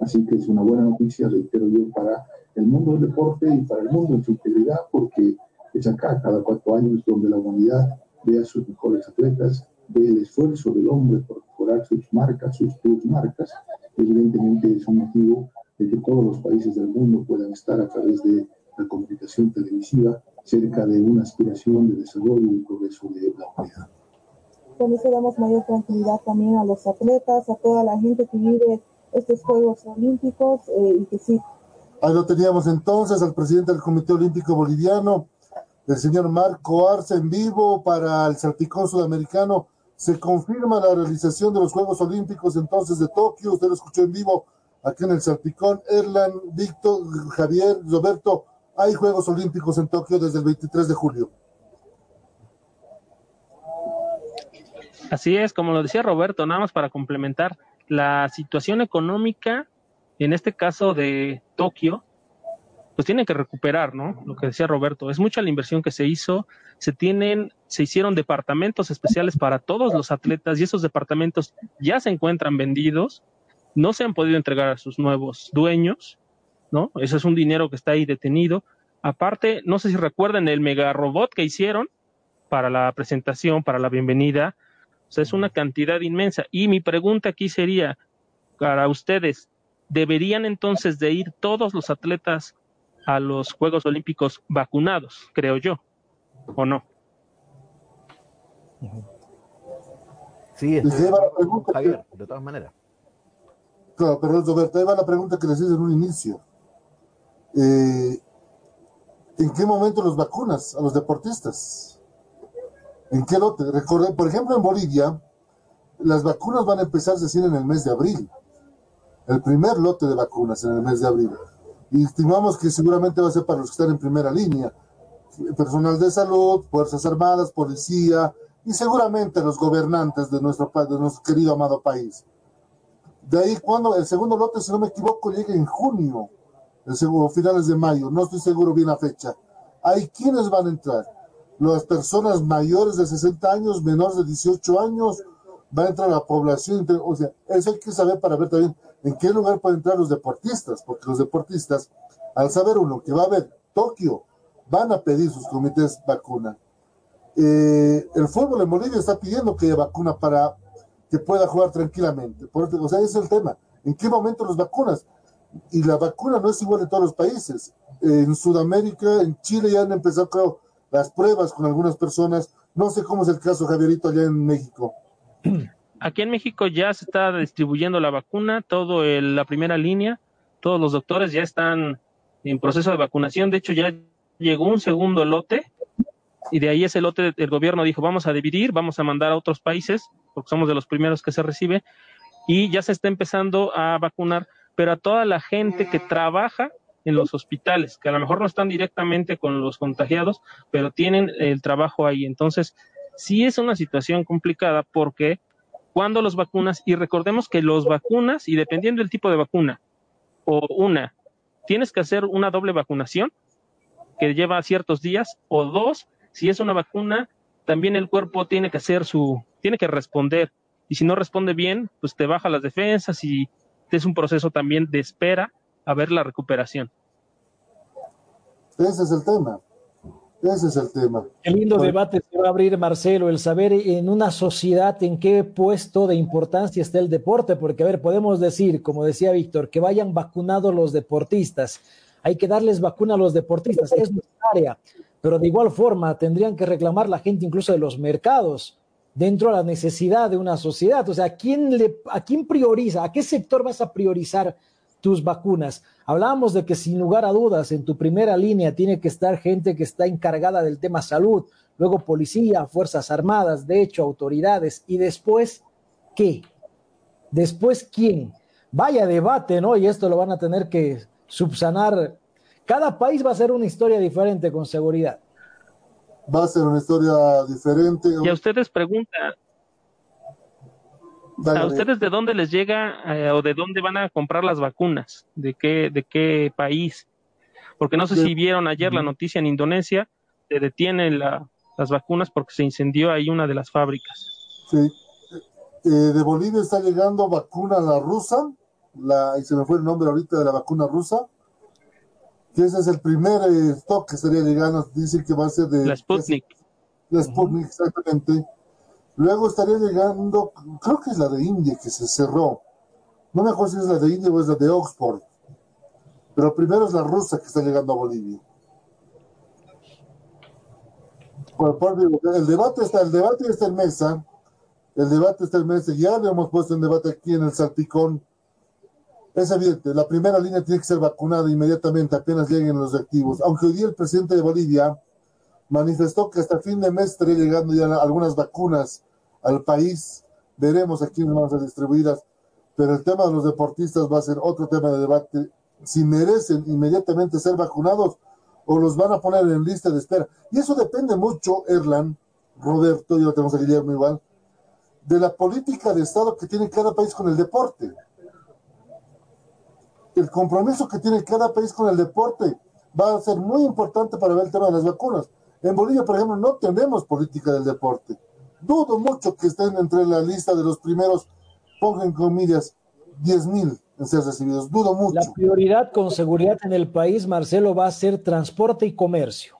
Así que es una buena noticia, reitero yo, para el mundo del deporte y para el mundo en su integridad, porque es acá, cada cuatro años, donde la humanidad ve a sus mejores atletas, ve el esfuerzo del hombre por mejorar sus marcas, sus, sus marcas. Evidentemente es un motivo de que todos los países del mundo puedan estar a través de la comunicación televisiva cerca de una aspiración de desarrollo y progreso de la humanidad. Con eso damos mayor tranquilidad también a los atletas, a toda la gente que vive estos Juegos Olímpicos eh, y que sí. Ahí lo teníamos entonces al presidente del Comité Olímpico Boliviano, el señor Marco Arce en vivo para el Salpicón Sudamericano. Se confirma la realización de los Juegos Olímpicos entonces de Tokio. Usted lo escuchó en vivo aquí en el Salpicón. Erlan, Víctor, Javier, Roberto, hay Juegos Olímpicos en Tokio desde el 23 de julio. Así es, como lo decía Roberto, nada más para complementar, la situación económica, en este caso de Tokio, pues tiene que recuperar, ¿no? Lo que decía Roberto, es mucha la inversión que se hizo, se tienen, se hicieron departamentos especiales para todos los atletas y esos departamentos ya se encuentran vendidos, no se han podido entregar a sus nuevos dueños, ¿no? Ese es un dinero que está ahí detenido. Aparte, no sé si recuerdan el mega robot que hicieron para la presentación, para la bienvenida. O sea, es una cantidad inmensa. Y mi pregunta aquí sería, para ustedes, ¿deberían entonces de ir todos los atletas a los Juegos Olímpicos vacunados, creo yo, o no? Sí, Les lleva la pregunta Javier, de todas maneras. Claro, pero Roberto, ahí va la pregunta que les hice en un inicio. Eh, ¿En qué momento los vacunas a los deportistas? ¿En qué lote? Recordé, por ejemplo, en Bolivia, las vacunas van a empezar recién en el mes de abril. El primer lote de vacunas en el mes de abril. Y estimamos que seguramente va a ser para los que están en primera línea. Personal de salud, Fuerzas Armadas, policía y seguramente los gobernantes de nuestro, de nuestro querido amado país. De ahí cuando el segundo lote, si no me equivoco, llega en junio, el segundo, finales de mayo, no estoy seguro bien la fecha. Hay quienes van a entrar. Las personas mayores de 60 años, menores de 18 años, va a entrar la población. O sea, eso hay que saber para ver también en qué lugar pueden entrar los deportistas, porque los deportistas, al saber uno que va a haber Tokio, van a pedir sus comités vacuna. Eh, el fútbol en Bolivia está pidiendo que haya vacuna para que pueda jugar tranquilamente. Por, o sea, ese es el tema. ¿En qué momento los vacunas? Y la vacuna no es igual en todos los países. En Sudamérica, en Chile ya han empezado, las pruebas con algunas personas. No sé cómo es el caso, Javierito, allá en México. Aquí en México ya se está distribuyendo la vacuna, todo el- la primera línea, todos los doctores ya están en proceso de vacunación. De hecho, ya llegó un segundo lote y de ahí ese lote el gobierno dijo vamos a dividir, vamos a mandar a otros países, porque somos de los primeros que se recibe, y ya se está empezando a vacunar, pero a toda la gente que trabaja en los hospitales, que a lo mejor no están directamente con los contagiados, pero tienen el trabajo ahí. Entonces, sí es una situación complicada porque cuando los vacunas, y recordemos que los vacunas, y dependiendo del tipo de vacuna, o una, tienes que hacer una doble vacunación que lleva ciertos días, o dos, si es una vacuna, también el cuerpo tiene que hacer su, tiene que responder, y si no responde bien, pues te baja las defensas y es un proceso también de espera a ver la recuperación. Ese es el tema. Ese es el tema. Qué lindo Bueno. debate se va a abrir, Marcelo, el saber en una sociedad en qué puesto de importancia está el deporte, porque, a ver, podemos decir, como decía Víctor, que vayan vacunados los deportistas. Hay que darles vacuna a los deportistas, es necesaria, pero de igual forma tendrían que reclamar la gente incluso de los mercados dentro de la necesidad de una sociedad. O sea, ¿a quién, le, ¿a quién prioriza? ¿A qué sector vas a priorizar tus vacunas. Hablábamos de que sin lugar a dudas en tu primera línea tiene que estar gente que está encargada del tema salud, luego policía, Fuerzas Armadas, de hecho autoridades, y después, ¿qué? Después, ¿quién? Vaya debate, ¿no? Y esto lo van a tener que subsanar. Cada país va a ser una historia diferente con seguridad. Va a ser una historia diferente. Y a ustedes ¿A ustedes de dónde les llega eh, o de dónde van a comprar las vacunas? ¿De qué, de qué país? Porque no sé si vieron ayer la noticia en Indonesia, se detienen las vacunas porque se incendió ahí una de las fábricas. Sí. Eh, de Bolivia está llegando vacuna la rusa, la, y se me fue el nombre ahorita de la vacuna rusa, que ese es el primer eh, stock que estaría llegando, dicen que va a ser de... La Sputnik. La Sputnik, exactamente Luego estaría llegando, creo que es la de India que se cerró. No me acuerdo si es la de India o es la de Oxford. Pero primero es la rusa que está llegando a Bolivia. el debate está, el debate está en mesa. El debate está en mesa. Ya lo hemos puesto en debate aquí en el Salpicón. Es evidente, la primera línea tiene que ser vacunada inmediatamente apenas lleguen los activos. Aunque hoy día el presidente de Bolivia manifestó que hasta fin de mes estaría llegando ya algunas vacunas al país. Veremos a quiénes van a ser distribuidas, pero el tema de los deportistas va a ser otro tema de debate. Si merecen inmediatamente ser vacunados o los van a poner en lista de espera. Y eso depende mucho, Erlan, Roberto, y lo tenemos a Guillermo igual, de la política de Estado que tiene cada país con el deporte. El compromiso que tiene cada país con el deporte va a ser muy importante para ver el tema de las vacunas. En Bolivia, por ejemplo, no tenemos política del deporte. Dudo mucho que estén entre la lista de los primeros, pongan comillas, 10 mil en ser recibidos. Dudo mucho. La prioridad con seguridad en el país, Marcelo, va a ser transporte y comercio.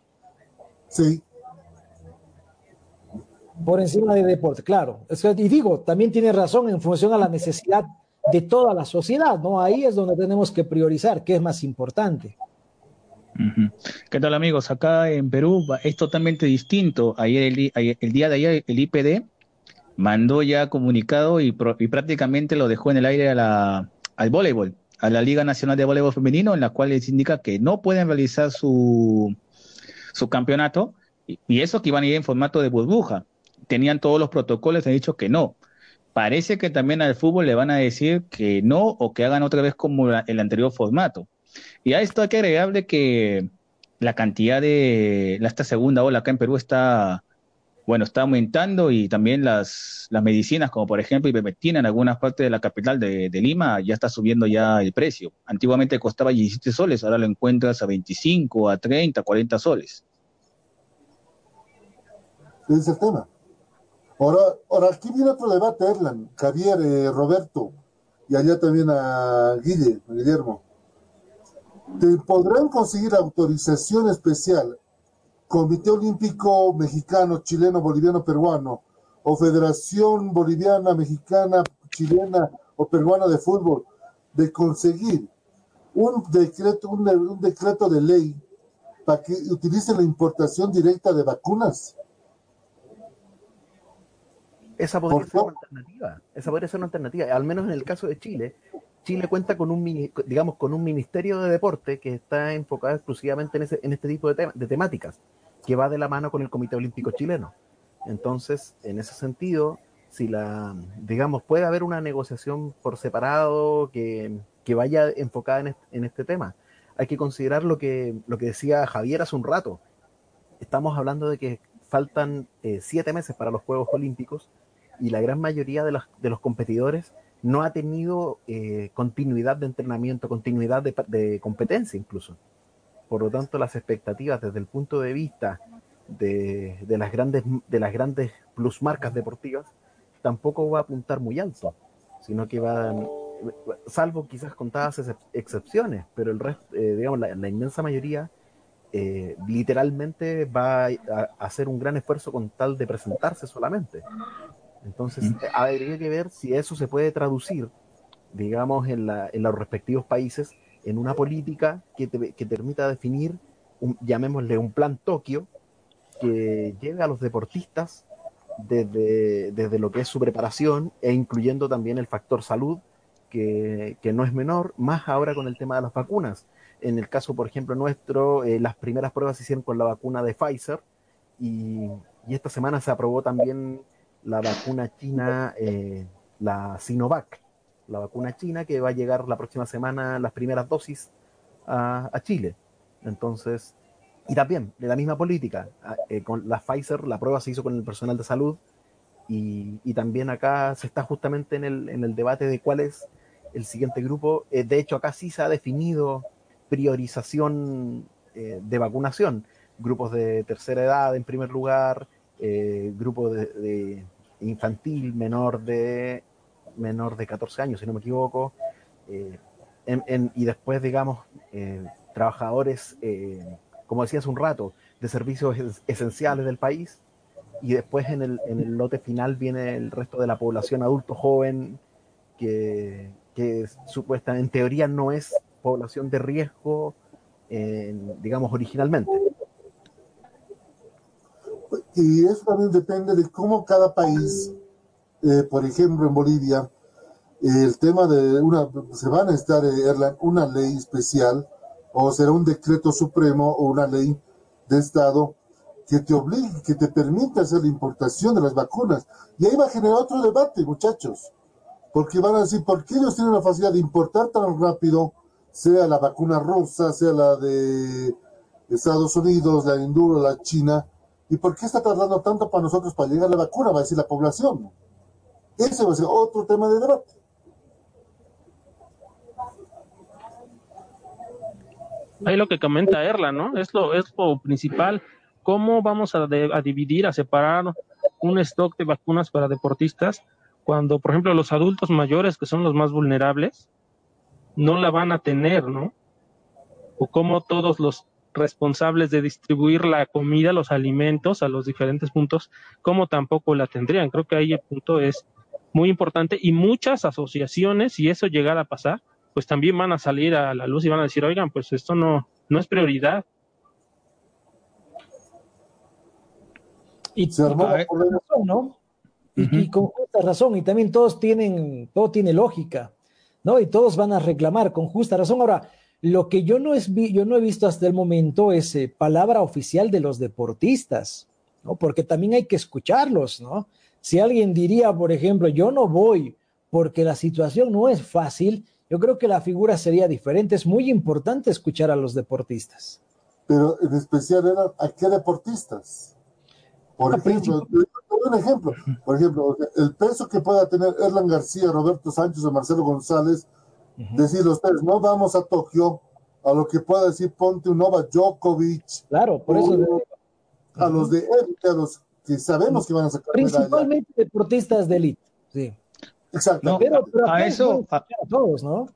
Sí. Por encima de deporte, claro. Y digo, también tiene razón en función a la necesidad de toda la sociedad, ¿no? Ahí es donde tenemos que priorizar, qué es más importante. ¿Qué tal amigos? Acá en Perú es totalmente distinto. Ayer el, día de ayer el IPD mandó ya comunicado y, prácticamente lo dejó en el aire al voleibol, a la Liga Nacional de Voleibol Femenino, en la cual les indica que no pueden realizar su, su campeonato y, eso que iban a ir en formato de burbuja. Tenían todos los protocolos, han dicho que no. Parece que también al fútbol le van a decir que no o que hagan otra vez como el anterior formato. Y a esto hay que agregarle que la cantidad de esta segunda ola acá en Perú está, bueno, está aumentando y también las, las medicinas, como por ejemplo ivermectina en algunas partes de la capital de, Lima, ya está subiendo ya el precio. Antiguamente costaba 17 soles, ahora lo encuentras a 25, a 30, 40 soles. Ese es el tema. Ahora, ahora aquí viene otro debate, Erlan, Javier, eh, Roberto, y allá también a Guille, Guillermo te podrán conseguir autorización especial Comité Olímpico Mexicano, Chileno, Boliviano, Peruano, o Federación Boliviana, Mexicana, Chilena o Peruana de Fútbol, de conseguir un decreto, un, decreto de ley para que utilicen la importación directa de vacunas. Esa podría ser una alternativa. Esa podría ser una alternativa. Al menos en el caso de Chile, Chile cuenta con un, digamos, con un ministerio de deporte que está enfocado exclusivamente en, ese, en este tipo de, de temáticas, que va de la mano con el Comité Olímpico Chileno. Entonces, en ese sentido, si la, digamos, puede haber una negociación por separado que, que vaya enfocada en este, en este, tema. Hay que considerar lo que, lo que decía Javier hace un rato. Estamos hablando de que faltan eh, siete meses para los Juegos Olímpicos y la gran mayoría de los, de los competidores no ha tenido eh, continuidad de entrenamiento, continuidad de, competencia incluso. Por lo tanto, las expectativas desde el punto de vista de, las grandes de las grandes plusmarcas deportivas tampoco va a apuntar muy alto, sino que van, salvo quizás contadas excepciones, pero el eh, digamos, la, inmensa mayoría eh, literalmente va a, hacer un gran esfuerzo con tal de presentarse solamente. Entonces, eh, habría que ver si eso se puede traducir, digamos, en, la, en los respectivos países en una política que, te, que permita definir, un, llamémosle un plan Tokio, que lleve a los deportistas desde, desde lo que es su preparación e incluyendo también el factor salud que, que, no es menor, más ahora con el tema de las vacunas. En el caso, por ejemplo, nuestro, eh, las primeras pruebas se hicieron con la vacuna de Pfizer y, y esta semana se aprobó también la vacuna china, eh, la Sinovac, la vacuna china que va a llegar la próxima semana, las primeras dosis a, a Chile. Entonces, y también de la misma política, eh, con la Pfizer, la prueba se hizo con el personal de salud y, y también acá se está justamente en el, en el, debate de cuál es el siguiente grupo. Eh, de hecho, acá sí se ha definido priorización de vacunación. Grupos de tercera edad en primer lugar, eh, grupo de, infantil menor de menor de 14 años, si no me equivoco, en, en, y después, digamos, trabajadores, como decía hace un rato, de servicios esenciales del país, y después en el, en el lote final viene el resto de la población adulto joven que, que supuesta en teoría no es población de riesgo eh, digamos originalmente y eso también depende de cómo cada país eh, por ejemplo en Bolivia el tema de una se va a necesitar eh, una ley especial o será un decreto supremo o una ley de estado que te obligue, que te permita hacer la importación de las vacunas. Y ahí va a generar otro debate, muchachos. Porque van a decir, ¿por qué ellos tienen la facilidad de importar tan rápido, sea la vacuna rusa, sea la de Estados Unidos, la Induro, la China? ¿Y por qué está tardando tanto para nosotros para llegar la vacuna? Va a decir la población. Ese va a ser otro tema de debate. Ahí lo que comenta Erla, ¿no? Es lo, es lo principal ¿Cómo vamos a, a, dividir, a separar un stock de vacunas para deportistas cuando, por ejemplo, los adultos mayores, que son los más vulnerables, no la van a tener, ¿no? O cómo todos los responsables de distribuir la comida, los alimentos a los diferentes puntos, cómo tampoco la tendrían. Creo que ahí el punto es muy importante y muchas asociaciones, si eso llegara a pasar, pues también van a salir a la luz y van a decir, oigan, pues esto no, no es prioridad. Y, se armó y con razón, ¿no? Uh -huh. y, y, con justa razón, y también todos tienen, todo tiene lógica, ¿no? Y todos van a reclamar con justa razón. Ahora, lo que yo no, es, yo no he visto hasta el momento es eh, palabra oficial de los deportistas, ¿no? Porque también hay que escucharlos, ¿no? Si alguien diría, por ejemplo, yo no voy porque la situación no es fácil, yo creo que la figura sería diferente. Es muy importante escuchar a los deportistas. Pero en especial, ¿a qué deportistas? Por ejemplo, un ejemplo, por ejemplo, el peso que pueda tener Erlan García, Roberto Sánchez o Marcelo González, uh -huh. decir tres, no vamos a Tokio, a lo que pueda decir ponte un Nova Djokovic. Claro, por eso. A los de élite, a los que sabemos que van a sacar Principalmente medalla. deportistas de élite, sí. Exacto. No, pero, pero a, eso, a, a todos, ¿no?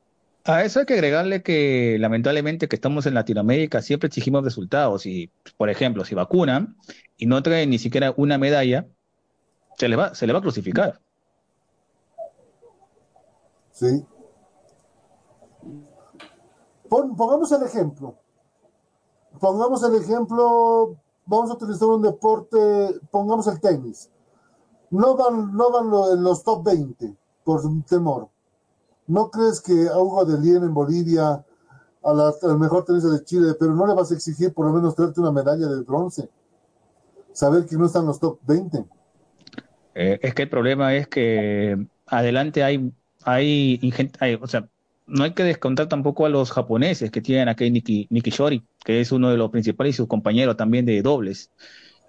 A eso hay que agregarle que lamentablemente que estamos en Latinoamérica siempre exigimos resultados y, por ejemplo, si vacunan y no traen ni siquiera una medalla, se le va, se le va a crucificar. Sí. Pon, pongamos el ejemplo. Pongamos el ejemplo, vamos a utilizar un deporte, pongamos el tenis. No van, no van lo, en los top 20 por temor. ¿No crees que a Hugo de Lien en Bolivia, al mejor tenista de Chile, pero no le vas a exigir por lo menos traerte una medalla de bronce? Saber que no están los top 20. Eh, es que el problema es que adelante hay, hay, hay, o sea, no hay que descontar tampoco a los japoneses que tienen aquí Niki, Niki Shori, que es uno de los principales y sus compañeros también de dobles.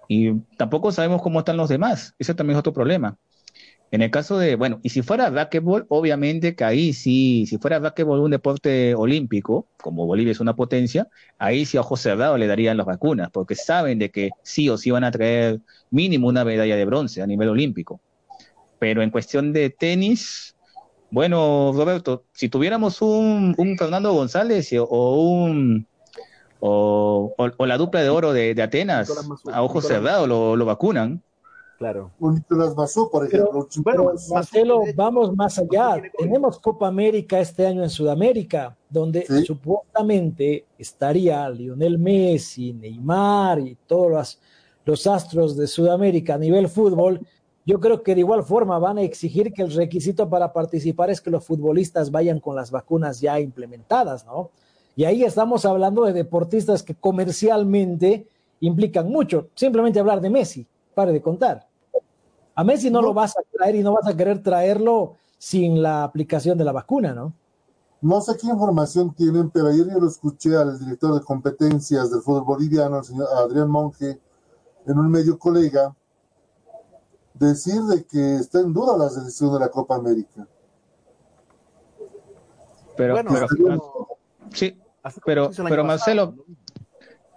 Y tampoco sabemos cómo están los demás. Ese también es otro problema. En el caso de, bueno, y si fuera racquetball, obviamente que ahí sí, si fuera racquetball un deporte olímpico, como Bolivia es una potencia, ahí sí a ojos cerrados le darían las vacunas, porque saben de que sí o sí van a traer mínimo una medalla de bronce a nivel olímpico. Pero en cuestión de tenis, bueno, Roberto, si tuviéramos un, un Fernando González o un o, o, o, la dupla de oro de, de Atenas, a ojos cerrados lo, lo vacunan. Claro. Un Nicolás por ejemplo. Pero, pero Marcelo, vamos más allá. Tenemos Copa América este año en Sudamérica, donde ¿Sí? supuestamente estaría Lionel Messi, Neymar y todos los, los astros de Sudamérica a nivel fútbol. Yo creo que de igual forma van a exigir que el requisito para participar es que los futbolistas vayan con las vacunas ya implementadas, ¿no? Y ahí estamos hablando de deportistas que comercialmente implican mucho. Simplemente hablar de Messi, pare de contar. A Messi no, no, lo vas a traer y no vas a querer traerlo sin la aplicación de la vacuna, ¿no? No sé qué información tienen, pero ayer yo lo escuché al director de competencias del fútbol boliviano, el señor Adrián Monge, en un medio colega, decir de que está en duda la selección de la Copa América. Pero, Bueno, pero, pero- sí, pero, Marcelo,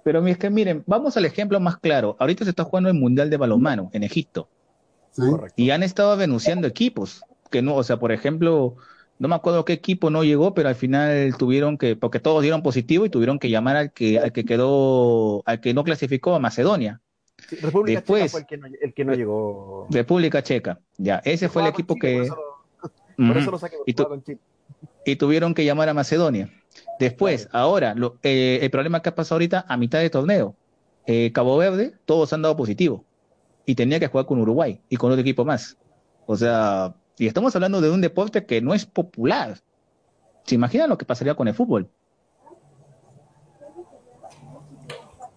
pero es que miren, vamos al ejemplo más claro. Ahorita se está jugando el Mundial de Balonmano en Egipto ¿sí? Correcto. y han estado denunciando equipos que no, o sea, por ejemplo, no me acuerdo qué equipo no llegó, pero al final tuvieron que, porque todos dieron positivo y tuvieron que llamar al que, al que quedó, al que no clasificó a Macedonia, Sí, República Después- Checa fue el que no, el que no llegó. República Checa. Ya, ese fue el equipo Chile, que, Por eso, lo- por eso Ujú. lo saqué, Y Chile. y tuvieron que llamar a Macedonia. Después, ahora, lo- eh, el problema que ha pasado ahorita a mitad de torneo, eh, Cabo Verde, todos han dado positivo y tenía que jugar con Uruguay y con otro equipo más. O sea, y estamos hablando de un deporte que no es popular. ¿Se imaginan lo que pasaría con el fútbol?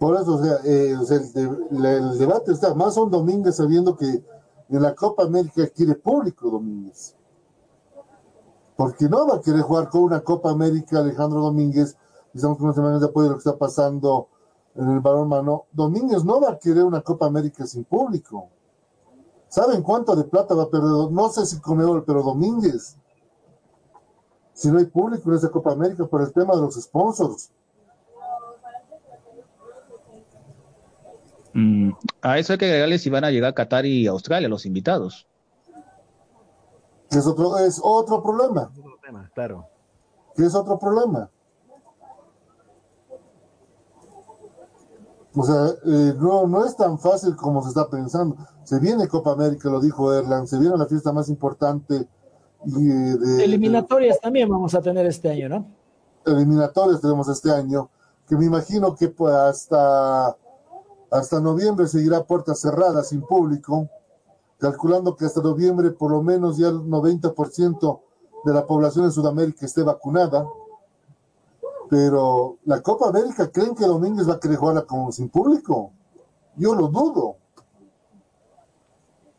Por eso, o sea, eh, o sea, el, de- el debate está más son Domínguez sabiendo que en la Copa América quiere público Domínguez. Porque no va a querer jugar con una Copa América Alejandro Domínguez, estamos con unas semanas de apoyo de lo que está pasando en el balón mano. Domínguez no va a querer una Copa América sin público. ¿Saben cuánto de plata va a perder? No sé si Comebol, pero Domínguez. Si no hay público en esa Copa América por el tema de los sponsors. Mm, a eso hay que agregarle si van a llegar a Qatar y Australia, los invitados. que es otro, es otro problema, Otro tema, claro. que es otro problema. O sea, eh, no, no es tan fácil como se está pensando. Se viene Copa América, lo dijo Erland, se viene la fiesta más importante y, eh, de, Eliminatorias también vamos a tener este año, ¿no? eliminatorias tenemos este año, que me imagino que pues, hasta, hasta noviembre seguirá puertas cerradas, sin público, calculando que hasta noviembre por lo menos ya el 90% de la población en Sudamérica esté vacunada. Pero la Copa América, ¿creen que Domínguez va a querer jugarla sin público? Yo lo dudo.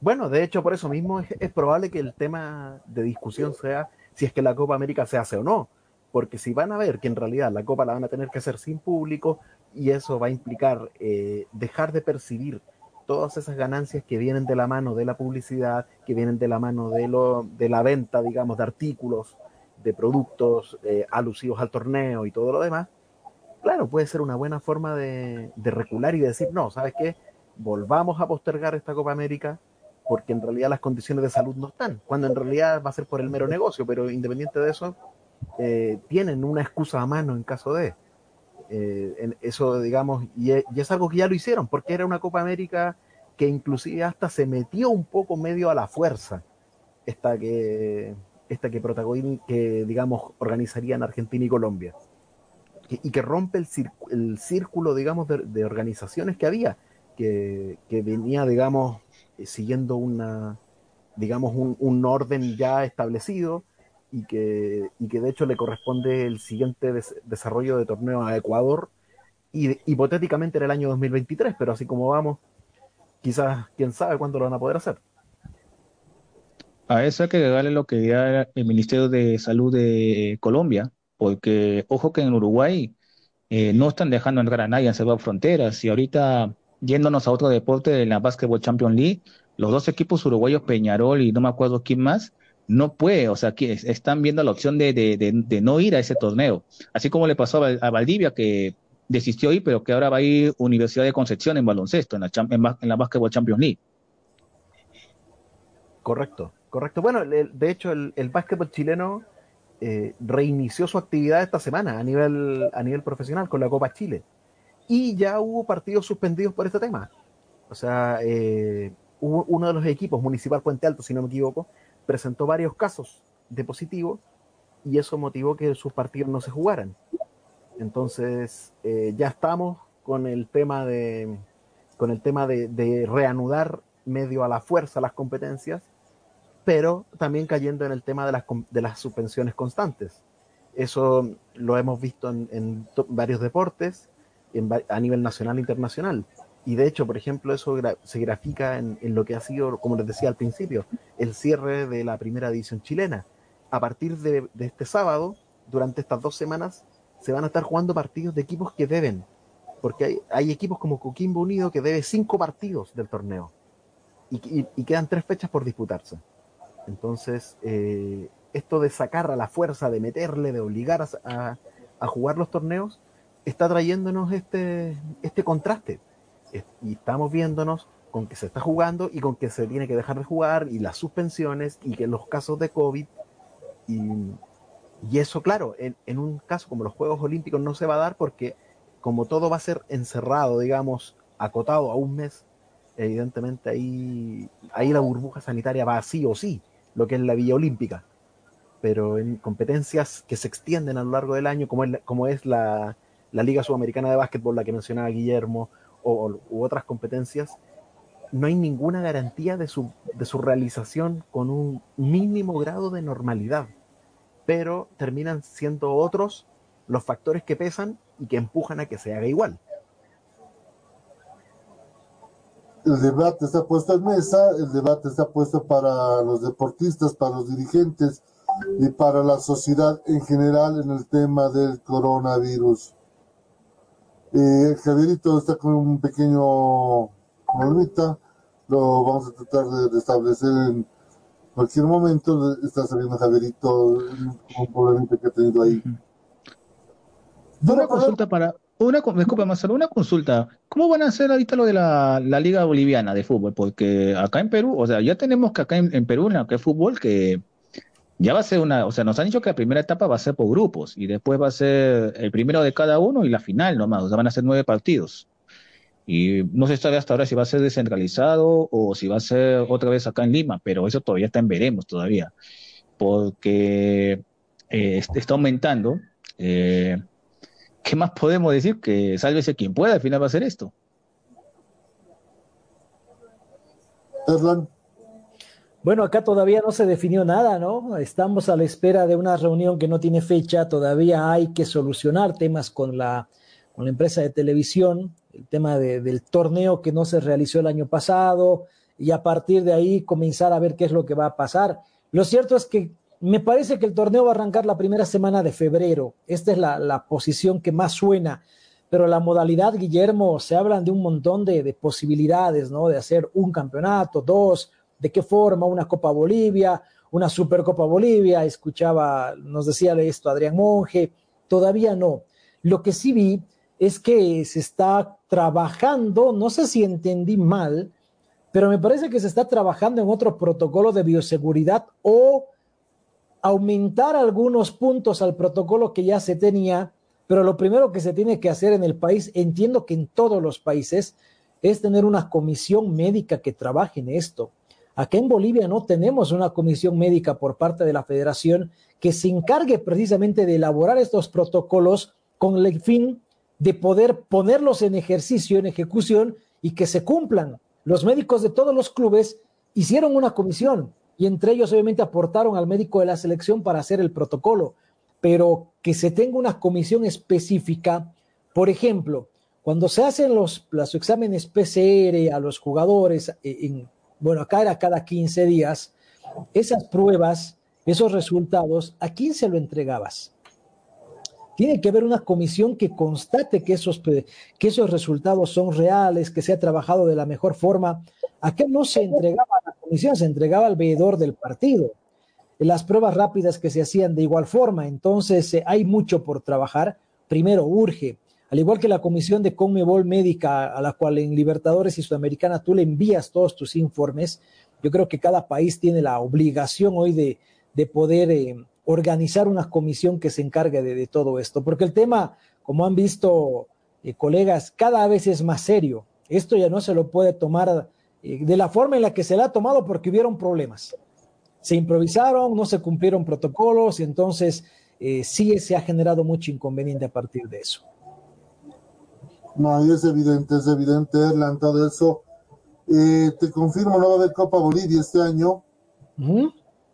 Bueno, de hecho, por eso mismo es, es probable que el tema de discusión sea si es que la Copa América se hace o no. Porque si van a ver que en realidad la Copa la van a tener que hacer sin público y eso va a implicar eh, dejar de percibir todas esas ganancias que vienen de la mano de la publicidad, que vienen de la mano de, lo, de la venta, digamos, de artículos, de productos eh, alusivos al torneo y todo lo demás, claro, puede ser una buena forma de, recular y de decir, no, ¿sabes qué? Volvamos a postergar esta Copa América porque en realidad las condiciones de salud no están, cuando en realidad va a ser por el mero negocio, pero independiente de eso, eh, tienen una excusa a mano en caso de. Eh, en eso, digamos, y es, y es algo que ya lo hicieron, porque era una Copa América que inclusive hasta se metió un poco medio a la fuerza, esta que, esta que que digamos, organizarían Argentina y Colombia, y, que rompe el, el círculo, digamos, de, de organizaciones que había, que, que venía, digamos, eh, siguiendo una, digamos, un, un orden ya establecido y que, y que de hecho le corresponde el siguiente des- desarrollo de torneo a Ecuador y de- hipotéticamente en el año 2023, pero así como vamos, quizás, quién sabe cuándo lo van a poder hacer. A eso hay que agregarle lo que diga el Ministerio de Salud de Colombia, porque ojo que en Uruguay eh, no están dejando entrar a nadie, han cerrado fronteras y ahorita yéndonos a otro deporte en la Basketball Champions League, los dos equipos uruguayos, Peñarol y no me acuerdo quién más, no puede, o sea, están viendo la opción de, no ir a ese torneo, así como le pasó a, Val- a Valdivia que desistió ir, pero que ahora va a ir Universidad de Concepción en baloncesto, en la, en, la Basketball Champions League. Correcto, correcto. Bueno, de hecho, el, el básquetbol chileno eh, reinició su actividad esta semana a nivel, a nivel profesional con la Copa Chile. Y ya hubo partidos suspendidos por este tema. O sea, eh, hubo uno de los equipos, Municipal Puente Alto, si no me equivoco, presentó varios casos de positivo y eso motivó que sus partidos no se jugaran. Entonces, eh, ya estamos con el tema de con el tema de, reanudar medio a la fuerza las competencias, pero también cayendo en el tema de las, de las suspensiones constantes. Eso lo hemos visto en, varios deportes a nivel nacional e internacional. Y de hecho, por ejemplo, eso se grafica en, lo que ha sido, como les decía al principio, el cierre de la primera edición chilena. A partir de, este sábado, durante estas dos semanas, se van a estar jugando partidos de equipos que deben, porque hay, equipos como Coquimbo Unido que debe cinco partidos del torneo y, quedan tres fechas por disputarse. Entonces, eh, esto de sacar a la fuerza, de meterle, de obligar a, a jugar los torneos, está trayéndonos este, este contraste y estamos viéndonos con que se está jugando y con que se tiene que dejar de jugar y las suspensiones y que los casos de COVID y, eso claro, en, un caso como los Juegos Olímpicos no se va a dar porque como todo va a ser encerrado, digamos, acotado a un mes, evidentemente ahí, ahí la burbuja sanitaria va así o sí, lo que es la Villa Olímpica. Pero en competencias que se extienden a lo largo del año, como es, como es la, la Liga Sudamericana de Básquetbol, la que mencionaba Guillermo, o, otras competencias, no hay ninguna garantía de su, de su realización con un mínimo grado de normalidad, pero terminan siendo otros los factores que pesan y que empujan a que se haga igual. El debate está puesto en mesa, el debate está puesto para los deportistas, para los dirigentes y para la sociedad en general en el tema del coronavirus. Eh, Javierito está con un pequeño problemita, lo vamos a tratar de restablecer en cualquier momento. Está saliendo Javierito un problemita que ha tenido ahí. Una consulta para, una, disculpa, una consulta. ¿Cómo van a hacer ahorita lo de la, Liga Boliviana de Fútbol? Porque acá en Perú, o sea, ya tenemos que acá en, en Perú, en que es fútbol, que ya va a ser una, o sea, nos han dicho que la primera etapa va a ser por grupos y después va a ser el primero de cada uno y la final nomás, o sea, van a ser nueve partidos. Y no se sabe hasta ahora si va a ser descentralizado o si va a ser otra vez acá en Lima, pero eso todavía está en veremos todavía, porque eh, está aumentando. Eh, ¿Qué más podemos decir? Que sálvese quien pueda, al final va a ser esto. Bueno, acá todavía no se definió nada, ¿no? Estamos a la espera de una reunión que no tiene fecha, todavía hay que solucionar temas con la, con la empresa de televisión, el tema del torneo que no se realizó el año pasado, y a partir de ahí comenzar a ver qué es lo que va a pasar. Lo cierto es que me parece que el torneo va a arrancar la primera semana de febrero, esta es la, posición que más suena, pero la modalidad, Guillermo, se hablan de un montón de, de posibilidades, ¿no? De hacer un campeonato, dos, de qué forma, una Copa Bolivia, una Supercopa Bolivia, escuchaba, nos decía esto Adrián Monge, todavía no. Lo que sí vi es que se está trabajando, no sé si entendí mal, pero me parece que se está trabajando en otro protocolo de bioseguridad o aumentar algunos puntos al protocolo que ya se tenía, pero lo primero que se tiene que hacer en el país, entiendo que en todos los países, es tener una comisión médica que trabaje en esto. Acá en Bolivia no tenemos una comisión médica por parte de la federación que se encargue precisamente de elaborar estos protocolos con el fin de poder ponerlos en ejercicio, en ejecución y que se cumplan. Los médicos de todos los clubes hicieron una comisión y entre ellos obviamente aportaron al médico de la selección para hacer el protocolo, pero que se tenga una comisión específica, por ejemplo, cuando se hacen los, los exámenes PCR a los jugadores eh, en, bueno, acá era cada 15 días, esas pruebas, esos resultados, ¿a quién se lo entregabas? Tiene que haber una comisión que constate que esos, que esos resultados son reales, que se ha trabajado de la mejor forma. Acá no se entregaba a la comisión, se entregaba al veedor del partido. Las pruebas rápidas que se hacían de igual forma. Entonces, eh, hay mucho por trabajar. Primero, urge al igual que la comisión de Conmebol médica a la cual en Libertadores y Sudamericana tú le envías todos tus informes, yo creo que cada país tiene la obligación hoy de, de poder eh, organizar una comisión que se encargue de, todo esto, porque el tema, como han visto eh, colegas, cada vez es más serio. Esto ya no se lo puede tomar eh, de la forma en la que se le ha tomado porque hubieron problemas. Se improvisaron, no se cumplieron protocolos y entonces sí se ha generado mucho inconveniente a partir de eso. No, es evidente, es evidente, Erland, todo eso. Eh, te confirmo, no va a haber Copa Bolivia este año.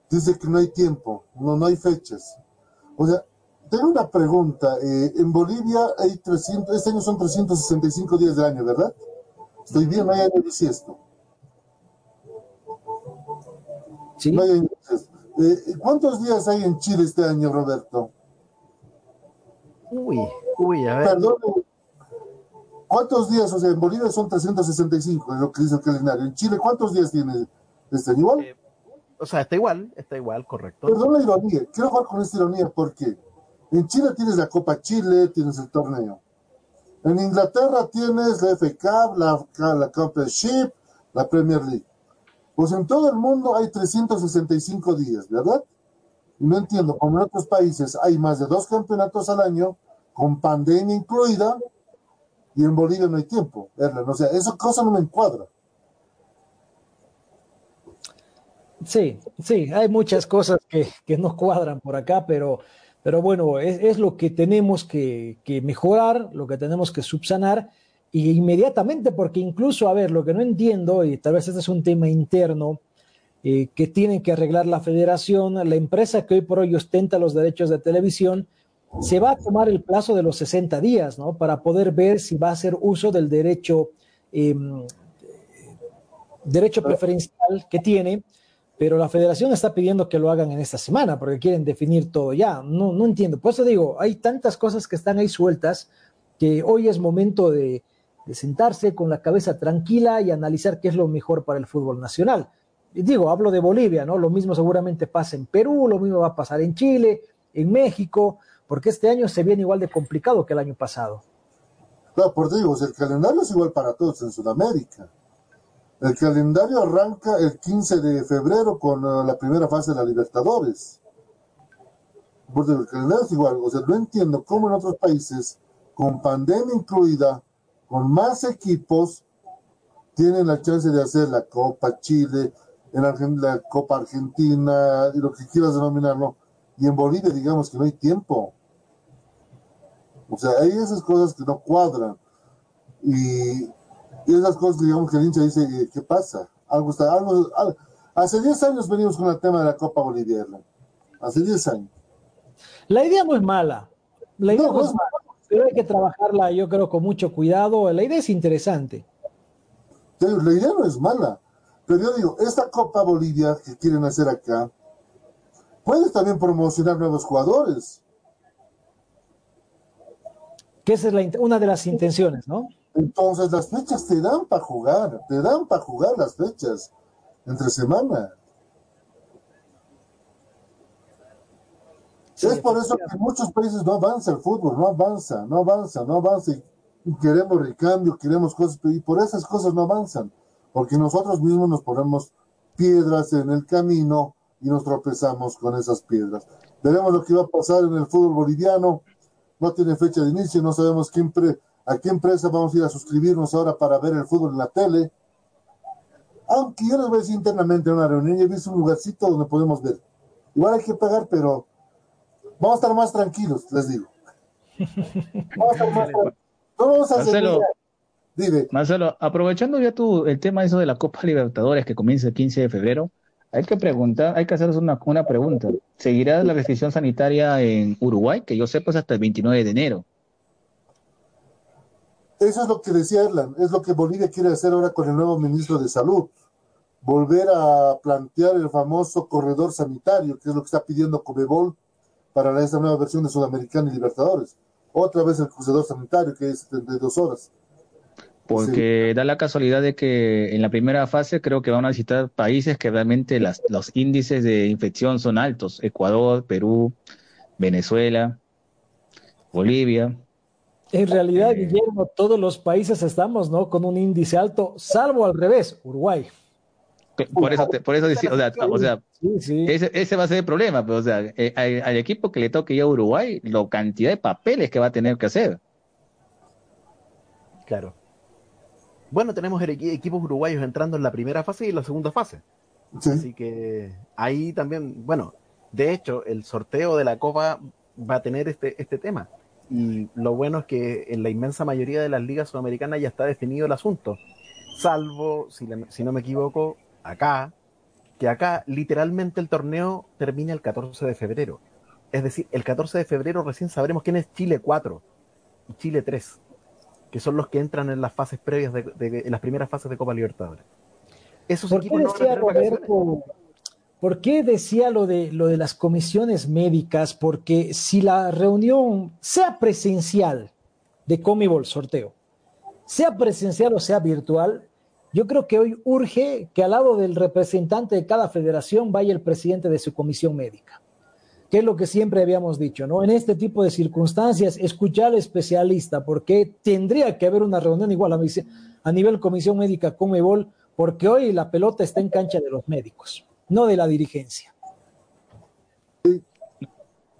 Dice que no hay tiempo, no, no hay fechas. O sea, tengo una pregunta. Eh, en Bolivia hay 300, este año son 365 días del año, ¿verdad? Estoy bien, no hay año bisiesto. Sí. No hay año bisiesto. Eh, ¿Cuántos días hay en Chile este año, Roberto? Uy, uy, a ver. Perdón. ¿Cuántos días? O sea, en Bolivia son 365, es lo que dice el calendario. ¿En Chile cuántos días tiene este? ¿Igual? Eh, o sea, está igual, está igual, correcto. Perdón la ironía, quiero jugar con esta ironía porque en Chile tienes la Copa Chile, tienes el torneo. En Inglaterra tienes la FA Cup, la, la Championship, la Premier League. Pues en todo el mundo hay 365 días, ¿verdad? Y no entiendo, como en otros países hay más de dos campeonatos al año, con pandemia incluida, y en Bolivia no hay tiempo. O sea, esa cosa no me encuadra. Sí, sí, hay muchas cosas que, que no cuadran por acá, pero, pero bueno, es, es lo que tenemos que, que, mejorar, lo que tenemos que subsanar, y inmediatamente, porque incluso, a ver, lo que no entiendo, y tal vez este es un tema interno, eh, que tiene que arreglar la federación, la empresa que hoy por hoy ostenta los derechos de televisión, se va a tomar el plazo de los 60 días, ¿no? Para poder ver si va a hacer uso del derecho, eh, derecho preferencial que tiene pero la federación está pidiendo que lo hagan en esta semana porque quieren definir todo ya. No, no entiendo. Por eso digo, hay tantas cosas que están ahí sueltas que hoy es momento de, de, sentarse con la cabeza tranquila y analizar qué es lo mejor para el fútbol nacional. Y digo, hablo de Bolivia, ¿no? Lo mismo seguramente pasa en Perú, lo mismo va a pasar en Chile, en México, porque este año se viene igual de complicado que el año pasado. Claro, por digo, el calendario es igual para todos en Sudamérica. El calendario arranca el 15 de febrero con uh, la primera fase de la Libertadores. Porque el calendario es igual. O sea, no entiendo cómo en otros países, con pandemia incluida, con más equipos, tienen la chance de hacer la Copa Chile, en la Copa Argentina, y lo que quieras denominarlo. Y en Bolivia, digamos que no hay tiempo. O sea, hay esas cosas que no cuadran. Y y esas cosas, digamos, que el hincha dice, ¿qué pasa? Algo está, algo, algo. Hace 10 años venimos con el tema de la Copa Boliviana. Hace 10 años. La idea no es mala. La idea no, no es mala. Pero hay que trabajarla, yo creo, con mucho cuidado. La idea es interesante. La idea no es mala. Pero yo digo, esta Copa Bolivia que quieren hacer acá, puede también promocionar nuevos jugadores. Que esa es la, una de las intenciones, ¿no? Entonces las fechas te dan para jugar, te dan para jugar las fechas entre semana. Sí, es por eso que en muchos países no avanza el fútbol, no avanza, no avanza, no avanza. Y queremos recambio, queremos cosas, y por esas cosas no avanzan, porque nosotros mismos nos ponemos piedras en el camino y nos tropezamos con esas piedras. Veremos lo que va a pasar en el fútbol boliviano. No tiene fecha de inicio, no sabemos quién pre ¿A qué empresa vamos a ir a suscribirnos ahora para ver el fútbol en la tele? Aunque yo les voy a decir internamente en una reunión, he visto un lugarcito donde podemos ver. Igual hay que pagar, pero vamos a estar más tranquilos, les digo. Vamos a estar más tranquilos. No vamos a Marcelo, Dime. Marcelo, aprovechando ya tú el tema eso de la Copa Libertadores que comienza el 15 de febrero, hay que preguntar, hay que hacernos una, una pregunta. ¿Seguirá la restricción sanitaria en Uruguay? Que yo sepa es hasta el 29 de enero. Eso es lo que decía Erlan, es lo que Bolivia quiere hacer ahora con el nuevo ministro de Salud. Volver a plantear el famoso corredor sanitario, que es lo que está pidiendo Comebol para esta nueva versión de Sudamericana y Libertadores. Otra vez el corredor sanitario, que es 72 horas. Porque sí. da la casualidad de que en la primera fase creo que van a visitar países que realmente las, los índices de infección son altos. Ecuador, Perú, Venezuela, Bolivia. En realidad, eh, Guillermo, todos los países estamos, ¿no? Con un índice alto, salvo al revés, Uruguay. Por eso, te, por eso decía, o sea, o sea sí, sí. Ese, ese, va a ser el problema, pero, o sea, eh, al, al, equipo que le toque ya a Uruguay, la cantidad de papeles que va a tener que hacer. Claro. Bueno, tenemos equipos uruguayos entrando en la primera fase y en la segunda fase. Sí. Así que ahí también, bueno, de hecho, el sorteo de la Copa va a tener este, este tema. Y lo bueno es que en la inmensa mayoría de las ligas sudamericanas ya está definido el asunto. salvo, si, si no me equivoco, acá, que acá literalmente el torneo termina el 14 de febrero. Es decir, el 14 de febrero recién sabremos quién es Chile 4 y Chile 3, que son los que entran en las fases previas de, en las primeras fases de Copa Libertadores. Esos ¿Por qué decía Roberto, ¿Por qué decía lo de, lo de las comisiones médicas? Porque si la reunión, sea presencial de Comibol sorteo, sea presencial o sea virtual, yo creo que hoy urge que al lado del representante de cada federación vaya el presidente de su comisión médica, que es lo que siempre habíamos dicho, ¿no? En este tipo de circunstancias, escuchar al especialista, porque tendría que haber una reunión igual a, nivel comisión médica Comebol, porque hoy la pelota está en cancha de los médicos no de la dirigencia.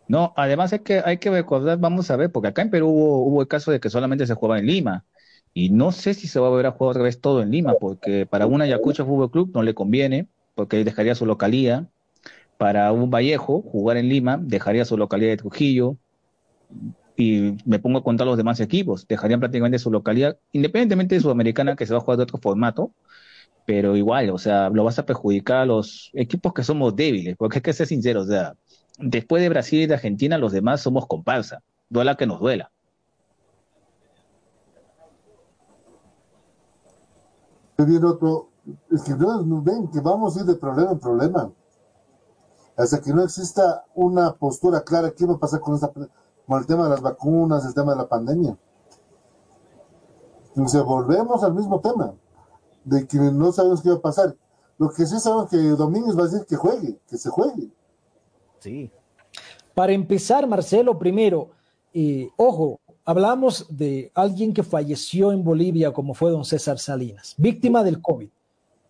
No, además es que hay que recordar, vamos a ver, porque acá en Perú hubo, el caso de que solamente se jugaba en Lima. Y no sé si se va a volver a jugar otra vez todo en Lima, porque para una Ayacucho Fútbol Club no le conviene, porque dejaría su localía. Para un Vallejo, jugar en Lima, dejaría su localidad de Trujillo. Y me pongo a contar los demás equipos, dejarían prácticamente su localidad, independientemente de Sudamericana, que se va a jugar de otro formato, pero igual, o sea, lo vas a perjudicar a los equipos que somos débiles, porque hay que ser sinceros, o sea, después de Brasil y de Argentina, los demás somos comparsa, duela que nos duela. otro, es que no ven que vamos a ir de problema en problema. Hasta que no exista una postura clara, ¿qué va a pasar con, esta, con el tema de las vacunas, el tema de la pandemia? Entonces volvemos al mismo tema de que no sabemos qué va a pasar. Lo que sí sabemos que Domínguez va a decir que juegue, que se juegue. Sí. Para empezar, Marcelo, primero, eh, ojo, hablamos de alguien que falleció en Bolivia, como fue don César Salinas, víctima del COVID.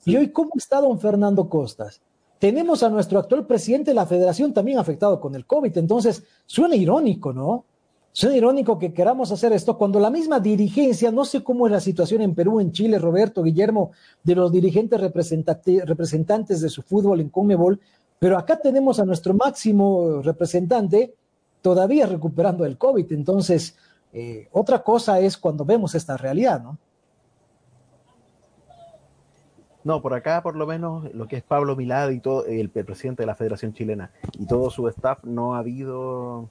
¿Y hoy cómo está don Fernando Costas? Tenemos a nuestro actual presidente de la federación también afectado con el COVID, entonces suena irónico, ¿no? Es irónico que queramos hacer esto cuando la misma dirigencia, no sé cómo es la situación en Perú, en Chile, Roberto, Guillermo, de los dirigentes representantes de su fútbol en Conmebol, pero acá tenemos a nuestro máximo representante todavía recuperando el COVID. Entonces, eh, otra cosa es cuando vemos esta realidad, ¿no? No, por acá por lo menos lo que es Pablo Milad y todo, el presidente de la Federación Chilena y todo su staff no ha habido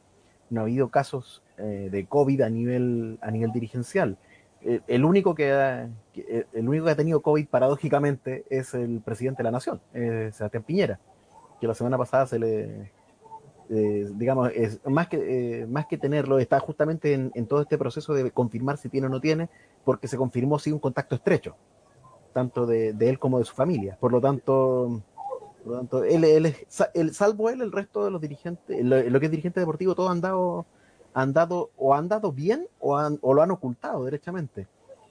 no ha habido casos eh, de COVID a nivel, a nivel dirigencial. Eh, el, único que ha, eh, el único que ha tenido COVID paradójicamente es el presidente de la Nación, Sebastián Piñera, que la semana pasada se le, digamos, es, más, que, más que tenerlo, está justamente en, en, todo este proceso de confirmar si tiene o no tiene, porque se confirmó sí un contacto estrecho, tanto de, él como de su familia. Por lo tanto, por lo tanto, él, él, salvo él, el resto de los dirigentes, lo, que es dirigente deportivo, todos han dado, han dado o han dado bien o lo han ocultado derechamente.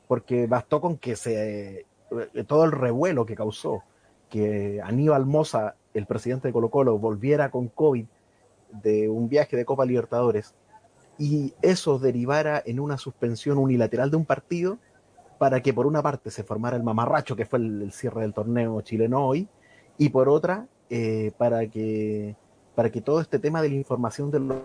Porque bastó con que se eh, todo el revuelo que causó que Aníbal Moza, el presidente de Colo Colo, volviera con COVID de un viaje de Copa Libertadores y eso derivara en una suspensión unilateral de un partido para que por una parte se formara el mamarracho que fue el cierre del torneo chileno hoy y por otra, eh, para, que, para que todo este tema de la información de los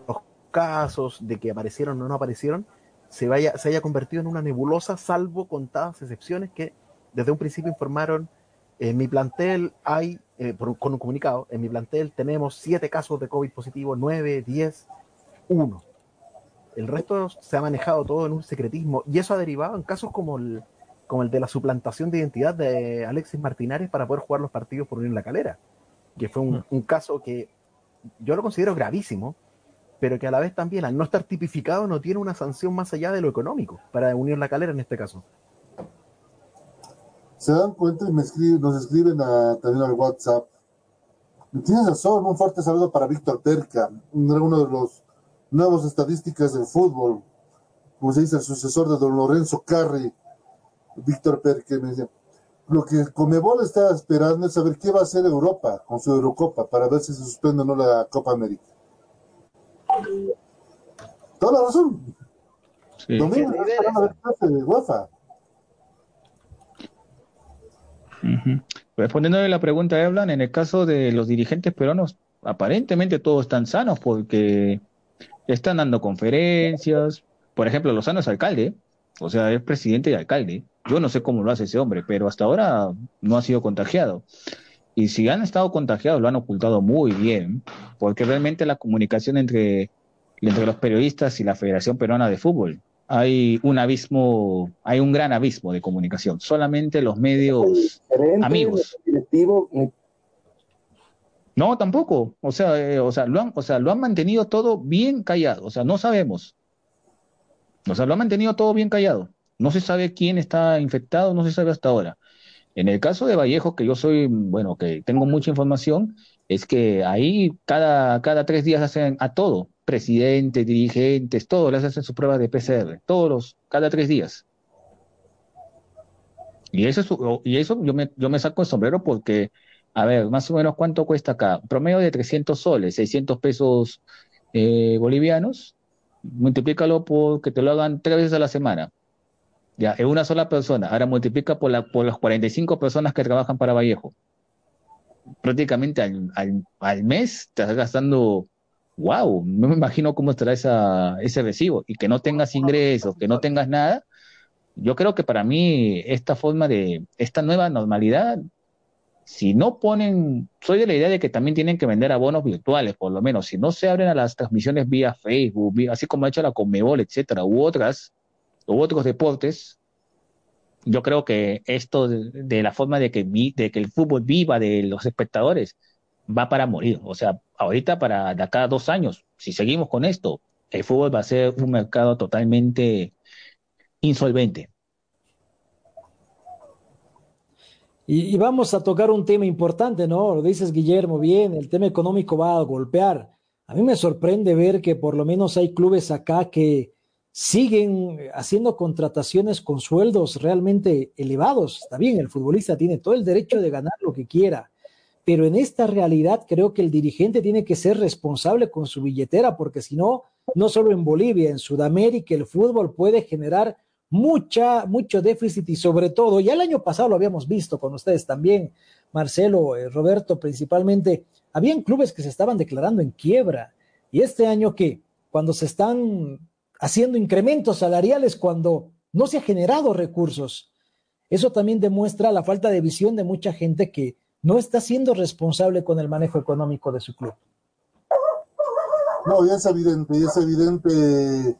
casos, de que aparecieron o no aparecieron, se, vaya, se haya convertido en una nebulosa, salvo contadas excepciones que desde un principio informaron, en mi plantel hay, eh, con un comunicado, en mi plantel tenemos siete casos de COVID positivo, nueve, diez, uno. El resto se ha manejado todo en un secretismo y eso ha derivado en casos como el, como el de la suplantación de identidad de Alexis Martinares para poder jugar los partidos por Unión La Calera, que fue un, mm. caso que yo lo considero gravísimo, pero que a la vez también, al no estar tipificado, no tiene una sanción más allá de lo económico para Unión La Calera en este caso. Se dan cuenta y me escriben, nos escriben también al WhatsApp. Tienes razón, un fuerte saludo para Víctor Perca, uno de los nuevos estadísticas del fútbol, como se dice, el sucesor de don Lorenzo Carri, Víctor Pérez, que me decía, lo que Comebol está esperando es saber qué va a hacer Europa con su Eurocopa para ver si se suspende o no la Copa América. Toda la razón. Sí. Domingo de UEFA. Respondiendo a la pregunta de Eblan, en el caso de los dirigentes peruanos, aparentemente todos están sanos porque están dando conferencias. Por ejemplo, Lozano es alcalde, o sea, es presidente y alcalde Yo no sé cómo lo hace ese hombre, pero hasta ahora no ha sido contagiado. Y si han estado contagiados, lo han ocultado muy bien, porque realmente la comunicación entre, entre los periodistas y la Federación Peruana de Fútbol hay un abismo, hay un gran abismo de comunicación. Solamente los medios amigos. No, tampoco. O sea, eh, o sea, lo han, o sea, lo han mantenido todo bien callado. O sea, no sabemos. O sea, lo han mantenido todo bien callado. No se sabe quién está infectado, no se sabe hasta ahora. En el caso de Vallejo, que yo soy, bueno, que tengo mucha información, es que ahí cada, cada tres días hacen a todo presidentes, dirigentes, todos les hacen sus pruebas de PCR, todos los, cada tres días. Y eso, y eso yo, me, yo me saco el sombrero porque, a ver, más o menos cuánto cuesta acá, promedio de 300 soles, 600 pesos eh, bolivianos, multiplícalo por que te lo hagan tres veces a la semana. Ya, es una sola persona. Ahora multiplica por, la, por las 45 personas que trabajan para Vallejo. Prácticamente al, al, al mes estás gastando wow, no me imagino cómo estará esa, ese recibo y que no tengas ingresos, que no tengas nada. Yo creo que para mí esta forma de, esta nueva normalidad, si no ponen, soy de la idea de que también tienen que vender abonos virtuales, por lo menos, si no se abren a las transmisiones vía Facebook, así como ha hecho la Conmebol, etcétera, u otras, u otros deportes, yo creo que esto de, la forma de que, de que el fútbol viva de los espectadores, va para morir. O sea, ahorita para de acá a dos años, si seguimos con esto, el fútbol va a ser un mercado totalmente insolvente. Y, vamos a tocar un tema importante, ¿no? Lo dices Guillermo, bien, el tema económico va a golpear. A mí me sorprende ver que por lo menos hay clubes acá que siguen haciendo contrataciones con sueldos realmente elevados. Está bien, el futbolista tiene todo el derecho de ganar lo que quiera, pero en esta realidad creo que el dirigente tiene que ser responsable con su billetera, porque si no, no solo en Bolivia, en Sudamérica, el fútbol puede generar mucha, mucho déficit y sobre todo, ya el año pasado lo habíamos visto con ustedes también, Marcelo, eh, Roberto principalmente, habían clubes que se estaban declarando en quiebra. Y este año que, cuando se están haciendo incrementos salariales, cuando no se ha generado recursos, eso también demuestra la falta de visión de mucha gente que no está siendo responsable con el manejo económico de su club. No, ya es evidente, ya es evidente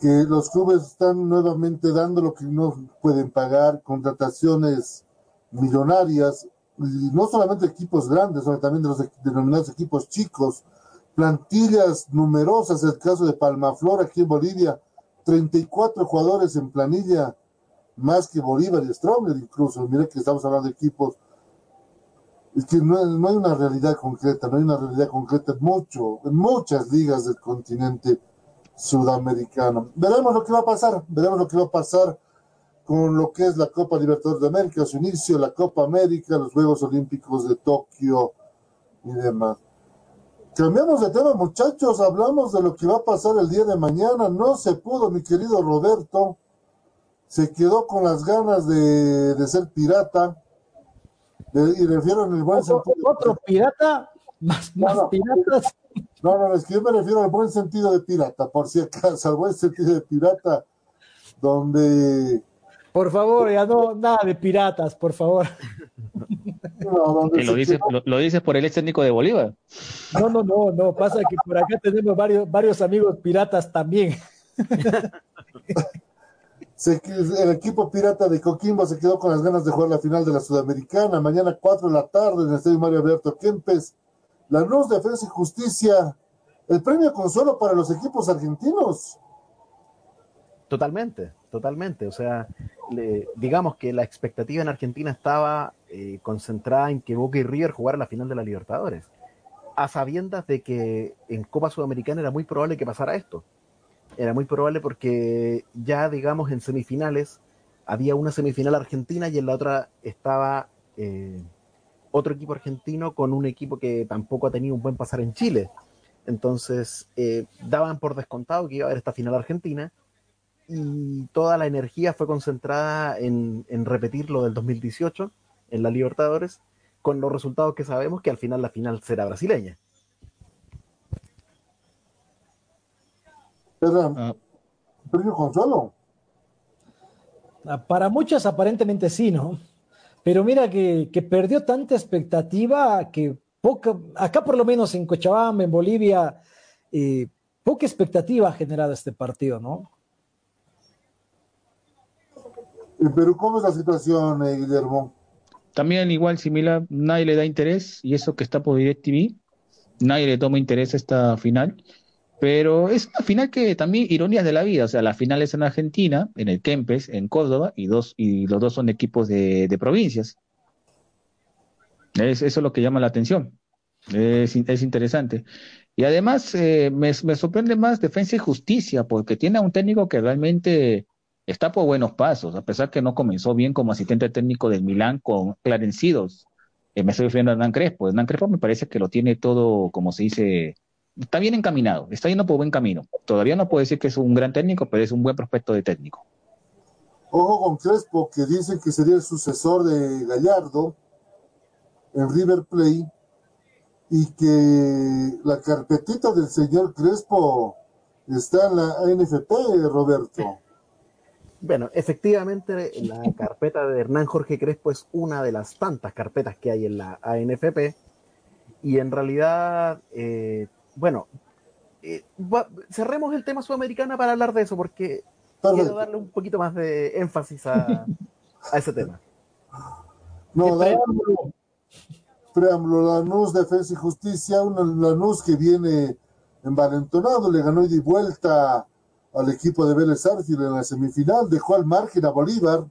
que los clubes están nuevamente dando lo que no pueden pagar, contrataciones millonarias, y no solamente equipos grandes, sino también de los denominados equipos chicos, plantillas numerosas, el caso de Palmaflor aquí en Bolivia, 34 jugadores en planilla, más que Bolívar y Stronger incluso, mire que estamos hablando de equipos es que no, hay una realidad concreta, no hay una realidad concreta en, mucho, en muchas ligas del continente sudamericano. Veremos lo que va a pasar, veremos lo que va a pasar con lo que es la Copa Libertadores de América, su inicio, la Copa América, los Juegos Olímpicos de Tokio y demás. Cambiamos de tema, muchachos, hablamos de lo que va a pasar el día de mañana. No se pudo, mi querido Roberto. Se quedó con las ganas de, de ser pirata y refiero en el buen ¿Otro, sentido. ¿Otro pirata? ¿Más, más no, piratas? No, no, es que yo me refiero al buen sentido de pirata, por si acaso, al buen sentido de pirata, donde... Por favor, ya no, nada de piratas, por favor. No, que lo, dices, lo, lo, dices por el ex técnico de Bolívar. No, no, no, no, pasa que por acá tenemos varios, varios amigos piratas también. el equipo pirata de Coquimbo se quedó con las ganas de jugar la final de la Sudamericana. Mañana 4 de la tarde en el Estadio Mario Alberto Kempes. La Luz Defensa y Justicia. El premio consuelo para los equipos argentinos. Totalmente, totalmente. O sea, digamos que la expectativa en Argentina estaba eh, concentrada en que Boca y River jugaran la final de la Libertadores. A sabiendas de que en Copa Sudamericana era muy probable que pasara esto era muy probable porque ya, digamos, en semifinales había una semifinal argentina y en la otra estaba eh, otro equipo argentino con un equipo que tampoco ha tenido un buen pasar en Chile. Entonces, eh, daban por descontado que iba a haber esta final argentina y toda la energía fue concentrada en, en repetir lo del 2018 en la Libertadores, con los resultados que sabemos que al final la final será brasileña. Premio consuelo. Ah, para muchos aparentemente sí, ¿no? Pero mira que, perdió tanta expectativa que poca, acá por lo menos en Cochabamba, en Bolivia, eh, poca expectativa ha generado este partido, ¿no? Pero ¿cómo es la situación, eh, Guillermo? También igual similar, nadie le da interés y eso que está por DirecTV, nadie le toma interés a esta final. Pero es una final que también, ironías de la vida, o sea, la final es en Argentina, en el Kempes, en Córdoba, y, dos, y los dos son equipos de, provincias. Es, eso es lo que llama la atención. Es, es interesante. Y además eh, me, me, sorprende más Defensa y Justicia, porque tiene a un técnico que realmente está por buenos pasos, a pesar que no comenzó bien como asistente técnico del Milán con Clarencidos. Eh, me estoy refiriendo a Hernán Crespo. Hernán Crespo me parece que lo tiene todo, como se dice, está bien encaminado, está yendo por buen camino. Todavía no puedo decir que es un gran técnico, pero es un buen prospecto de técnico. Ojo con Crespo, que dicen que sería el sucesor de Gallardo en River Plate y que la carpetita del señor Crespo está en la ANFP, Roberto. Bueno, efectivamente la carpeta de Hernán Jorge Crespo es una de las tantas carpetas que hay en la ANFP y en realidad eh, bueno, eh, cerremos el tema sudamericana para hablar de eso, porque quiero darle un poquito más de énfasis a, ese tema. No, preámbulo, preámbulo, Lanús, Defensa y Justicia, un Lanús que viene envalentonado, le ganó y de vuelta al equipo de Vélez Arfield en la semifinal, dejó al margen a Bolívar,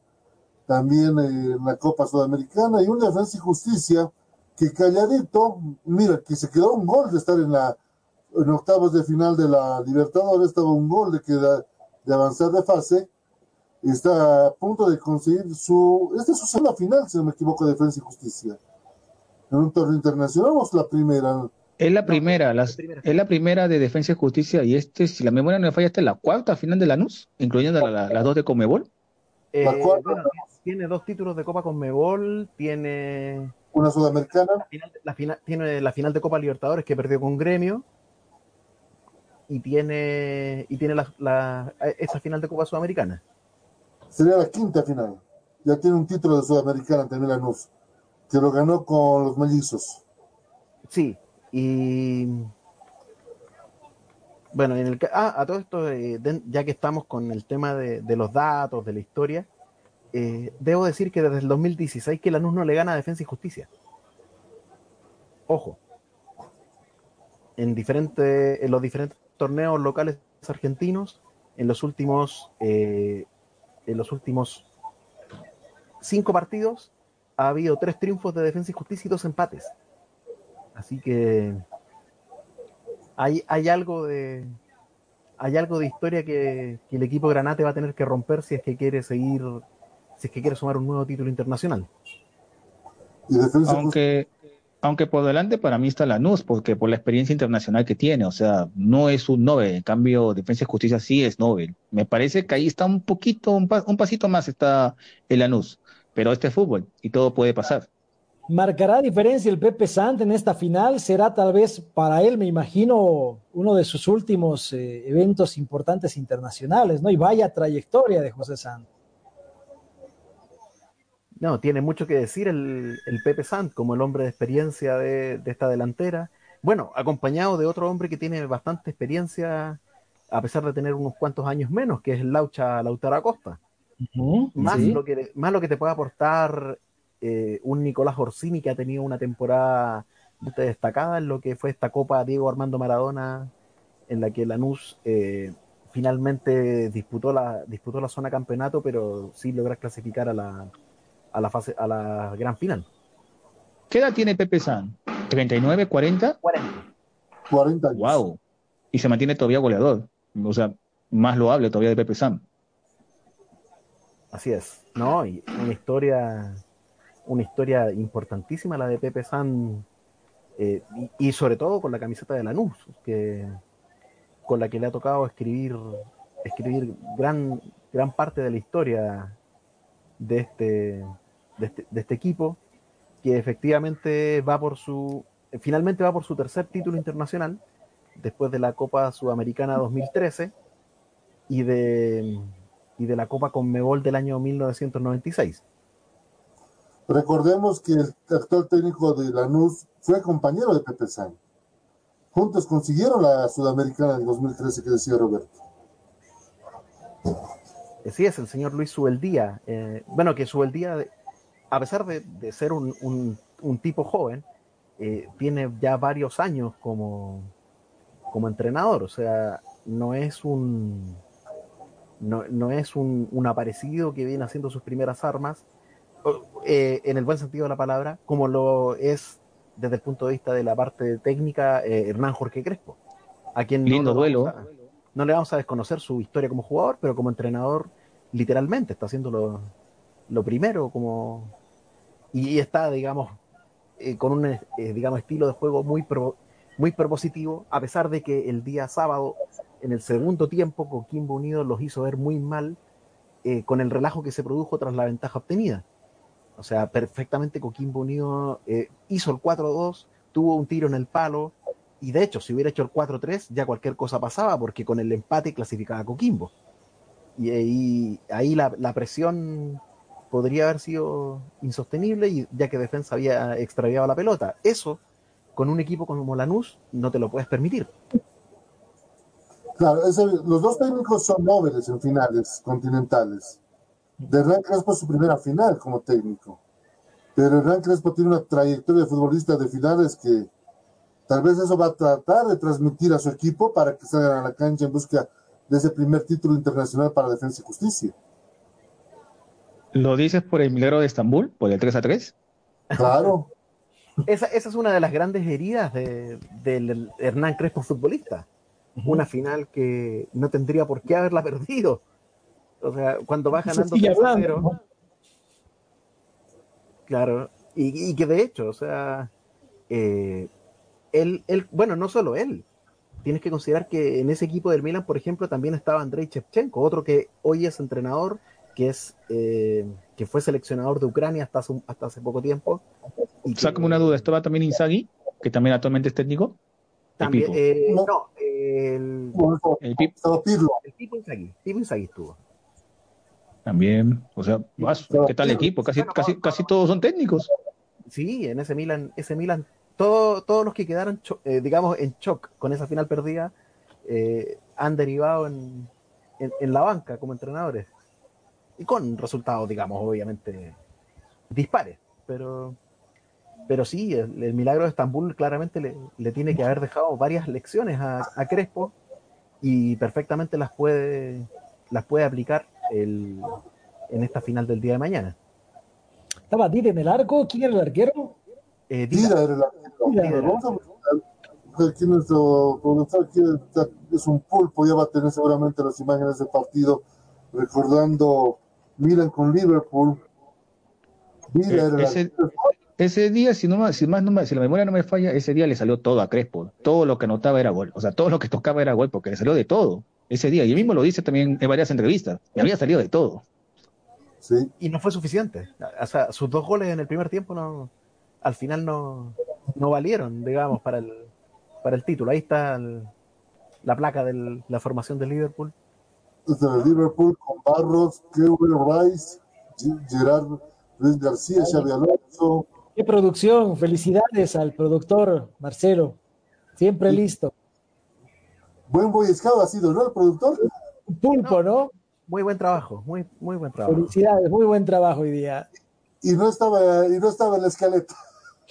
también en la Copa Sudamericana, y un Defensa y Justicia que calladito, mira, que se quedó un gol de estar en la en octavos de final de la Libertadores, estaba un gol de, queda, de avanzar de fase, está a punto de conseguir su, esta es su segunda final, si no me equivoco, de Defensa y Justicia. En un torneo internacional o es la primera. Es la primera, es la primera de Defensa y Justicia y este, si la memoria no me falla, esta es la cuarta final de Lanús, incluyendo las dos de Comebol. Eh, tiene dos títulos de Copa Conmebol, tiene una sudamericana, la final, tiene la final de Copa Libertadores que perdió con Gremio y tiene, y tiene la, esa final de Copa Sudamericana. Sería la quinta final. Ya tiene un título de Sudamericana también Lanús, que lo ganó con los mellizos. Sí, y bueno, en el ah, a todo esto, eh, ya que estamos con el tema de, los datos, de la historia, eh, debo decir que desde el 2016 que Lanús no le gana a Defensa y Justicia. Ojo. En, diferentes en los diferentes torneos locales argentinos en los últimos eh, en los últimos cinco partidos ha habido tres triunfos de Defensa y Justicia y dos empates. Así que hay, hay algo de hay algo de historia que, el equipo Granate va a tener que romper si es que quiere seguir, si es que quiere sumar un nuevo título internacional. Aunque, aunque por delante para mí está Lanús, porque por la experiencia internacional que tiene, o sea, no es un Nobel, en cambio Defensa y Justicia sí es Nobel. Me parece que ahí está un poquito, un, pasito más está el Lanús, pero este es fútbol y todo puede pasar. ¿Marcará diferencia el Pepe Sant en esta final? Será tal vez para él, me imagino, uno de sus últimos eh, eventos importantes internacionales, ¿no? Y vaya trayectoria de José Sant. No, tiene mucho que decir el, Pepe Sant como el hombre de experiencia de, esta delantera. Bueno, acompañado de otro hombre que tiene bastante experiencia, a pesar de tener unos cuantos años menos, que es el Laucha Lautaro Acosta. más, lo que, más lo que te puede aportar eh, un Nicolás Orsini que ha tenido una temporada destacada en lo que fue esta Copa Diego Armando Maradona, en la que Lanús eh, finalmente disputó la, disputó la zona campeonato, pero sí logra clasificar a la, a la fase, a la gran final. ¿Qué edad tiene Pepe San? ¿39, 40? 40. 40 Wow. Y se mantiene todavía goleador. O sea, más loable todavía de Pepe San. Así es. No, y una historia, una historia importantísima la de Pepe San, eh, y, sobre todo con la camiseta de Lanús, que con la que le ha tocado escribir, escribir gran, gran parte de la historia de este, este, de este, equipo, que efectivamente va por su, finalmente va por su tercer título internacional, después de la Copa Sudamericana 2013 y de, y de la Copa Conmebol del año 1996. Recordemos que el actual técnico de Lanús fue compañero de Pepe San. Juntos consiguieron la Sudamericana en 2013 que decía Roberto. Sí, es el señor Luis Subeldía. Eh, bueno, que Subeldía, a pesar de, de ser un, un, un, tipo joven, eh, tiene ya varios años como, como entrenador. O sea, no es un no, no es un, un, aparecido que viene haciendo sus primeras armas, eh, en el buen sentido de la palabra, como lo es desde el punto de vista de la parte técnica Hernán Jorge Crespo, a quien Lindo no, duelo. A, no le vamos a desconocer su historia como jugador, pero como entrenador, literalmente está haciendo lo, lo primero como y está, digamos, eh, con un eh, digamos estilo de juego muy pro, muy propositivo, a pesar de que el día sábado en el segundo tiempo Coquimbo Unido los hizo ver muy mal eh, con el relajo que se produjo tras la ventaja obtenida. O sea, perfectamente Coquimbo Unido hizo el 4-2, tuvo un tiro en el palo y de hecho si hubiera hecho el 4-3 ya cualquier cosa pasaba porque con el empate clasificaba Coquimbo. Y, ahí la, presión podría haber sido insostenible y ya que defensa había extraviado la pelota. Eso con un equipo como Lanús no te lo puedes permitir. Claro, los dos técnicos son nobles en finales continentales. De Hernán Crespo es su primera final como técnico. Pero Hernán Crespo tiene una trayectoria de futbolista de finales que tal vez eso va a tratar de transmitir a su equipo para que salgan a la cancha en busca de ese primer título internacional para Defensa y Justicia. ¿Lo dices por el milagro de Estambul, por el 3 a 3? Claro. esa, esa, es una de las grandes heridas del de, de Hernán Crespo futbolista una final que no tendría por qué haberla perdido. O sea, cuando va ganando 3-0. ¿no? Claro, y, y, que de hecho, o sea, eh, él, él, bueno, no solo él. Tienes que considerar que en ese equipo del Milan, por ejemplo, también estaba Andrei Shevchenko, otro que hoy es entrenador, que es eh, que fue seleccionador de Ucrania hasta hace, hasta hace poco tiempo. Y Sácame una duda, ¿estaba también Inzaghi, que también actualmente es técnico? También, eh, no, el, el, Pip, el Pipo Inzaghi, Pipo Inzaghi estuvo. También, o sea, vas, ¿qué tal el equipo? Casi, bueno, casi, casi todos son técnicos. Sí, en ese Milan, ese Milan, todo, todos los que quedaron, eh, digamos, en shock con esa final perdida, eh, han derivado en, la banca como entrenadores. Y con resultados, digamos, obviamente dispares. Pero, pero sí, el, milagro de Estambul claramente le, tiene que haber dejado varias lecciones a, Crespo y perfectamente las puede, aplicar en esta final del día de mañana. ¿Estaba Dida en el arco? ¿Quién era el arquero? Eh, Dida era el arquero. Vamos a aquí nuestro productor aquí es un pulpo, ya va a tener seguramente las imágenes del partido recordando Milan con Liverpool. Dida eh, era el ese, día, si, no, si, más no me, si la memoria no me falla, ese día le salió todo a Crespo. Todo lo que anotaba era gol. O sea, todo lo que tocaba era gol porque le salió de todo ese día. Y él mismo lo dice también en varias entrevistas. Y había salido de todo. Sí. Y no fue suficiente. O sea, sus dos goles en el primer tiempo no, al final no, no valieron, digamos, para el, para el título. Ahí está el, la placa de la formación de Liverpool. Desde el Liverpool con Barros, Kevin Rice, Gerard Luis García, Xavi Alonso. Qué producción, felicidades al productor Marcelo, siempre sí. listo. Buen Boy Scout ha sido, ¿no? El productor. Pulpo, ¿no? Muy buen trabajo, muy, muy buen trabajo. Felicidades, muy buen trabajo hoy día. Y no estaba, y no estaba en la escaleta.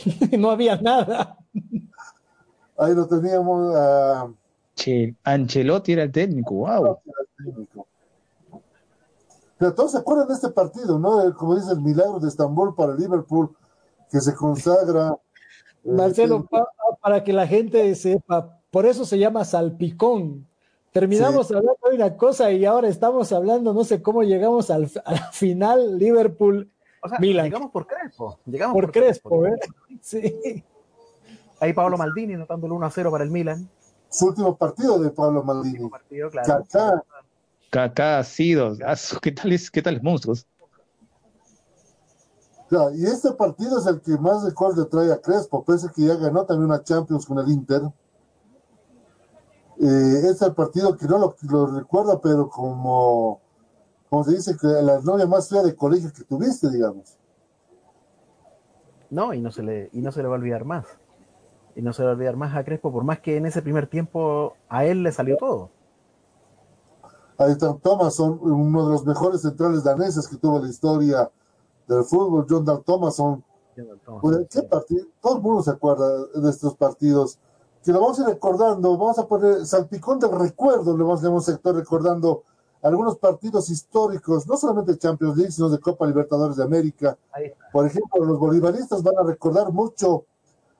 no había nada. Ahí lo teníamos. Che, Ancelotti era el técnico, wow. Pero todos se acuerdan de este partido, ¿no? Como dice el milagro de Estambul para Liverpool, que se consagra. Marcelo, eh, para que la gente sepa, por eso se llama salpicón. Terminamos sí. hablando de una cosa y ahora estamos hablando, no sé cómo llegamos al, al final, Liverpool. O sea, Milan. llegamos por Crespo. Llegamos por, por Crespo, Crespo, ¿eh? Sí. Ahí Pablo Maldini notando el 1 a 0 para el Milan. Su último partido de Pablo Maldini. Partido, claro. Kaká. Kaká, Sido. ¿Qué tal es, qué tal monstruos? Ya, y este partido es el que más recuerdo trae a Crespo, pese que ya ganó también una Champions con el Inter. Eh, es el partido que no lo, lo recuerdo, pero como como se dice, que la novia más fea de colegio que tuviste, digamos. No, y no se le, y no se le va a olvidar más. Y no se le va a olvidar más a Crespo, por más que en ese primer tiempo a él le salió todo. Ahí está Thomason, uno de los mejores centrales daneses que tuvo la historia del fútbol, John Dal Thomason. ¿Qué partido? Todo el mundo se acuerda de estos partidos. Que lo vamos a ir recordando, vamos a poner salpicón del recuerdo, le vamos a un sector recordando algunos partidos históricos, no solamente de Champions League, sino de Copa Libertadores de América. Por ejemplo, los bolivaristas van a recordar mucho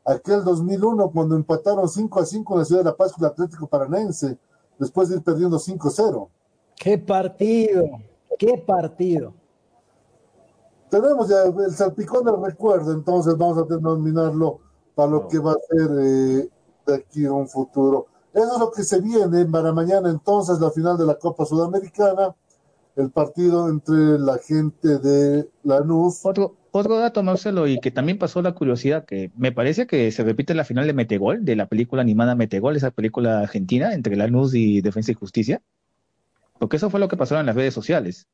aquel 2001 cuando empataron 5 a 5 en la ciudad de La Paz con el Atlético Paranense, después de ir perdiendo 5-0. ¡Qué partido! ¡Qué partido! Tenemos ya el salpicón del recuerdo, entonces vamos a denominarlo para lo que va a ser eh, de aquí a un futuro. Eso es lo que se viene para mañana entonces, la final de la Copa Sudamericana, el partido entre la gente de Lanús. Otro, otro dato, Marcelo, y que también pasó la curiosidad, que me parece que se repite la final de Metegol, de la película animada Metegol, esa película argentina entre Lanús y Defensa y Justicia. Porque eso fue lo que pasó en las redes sociales.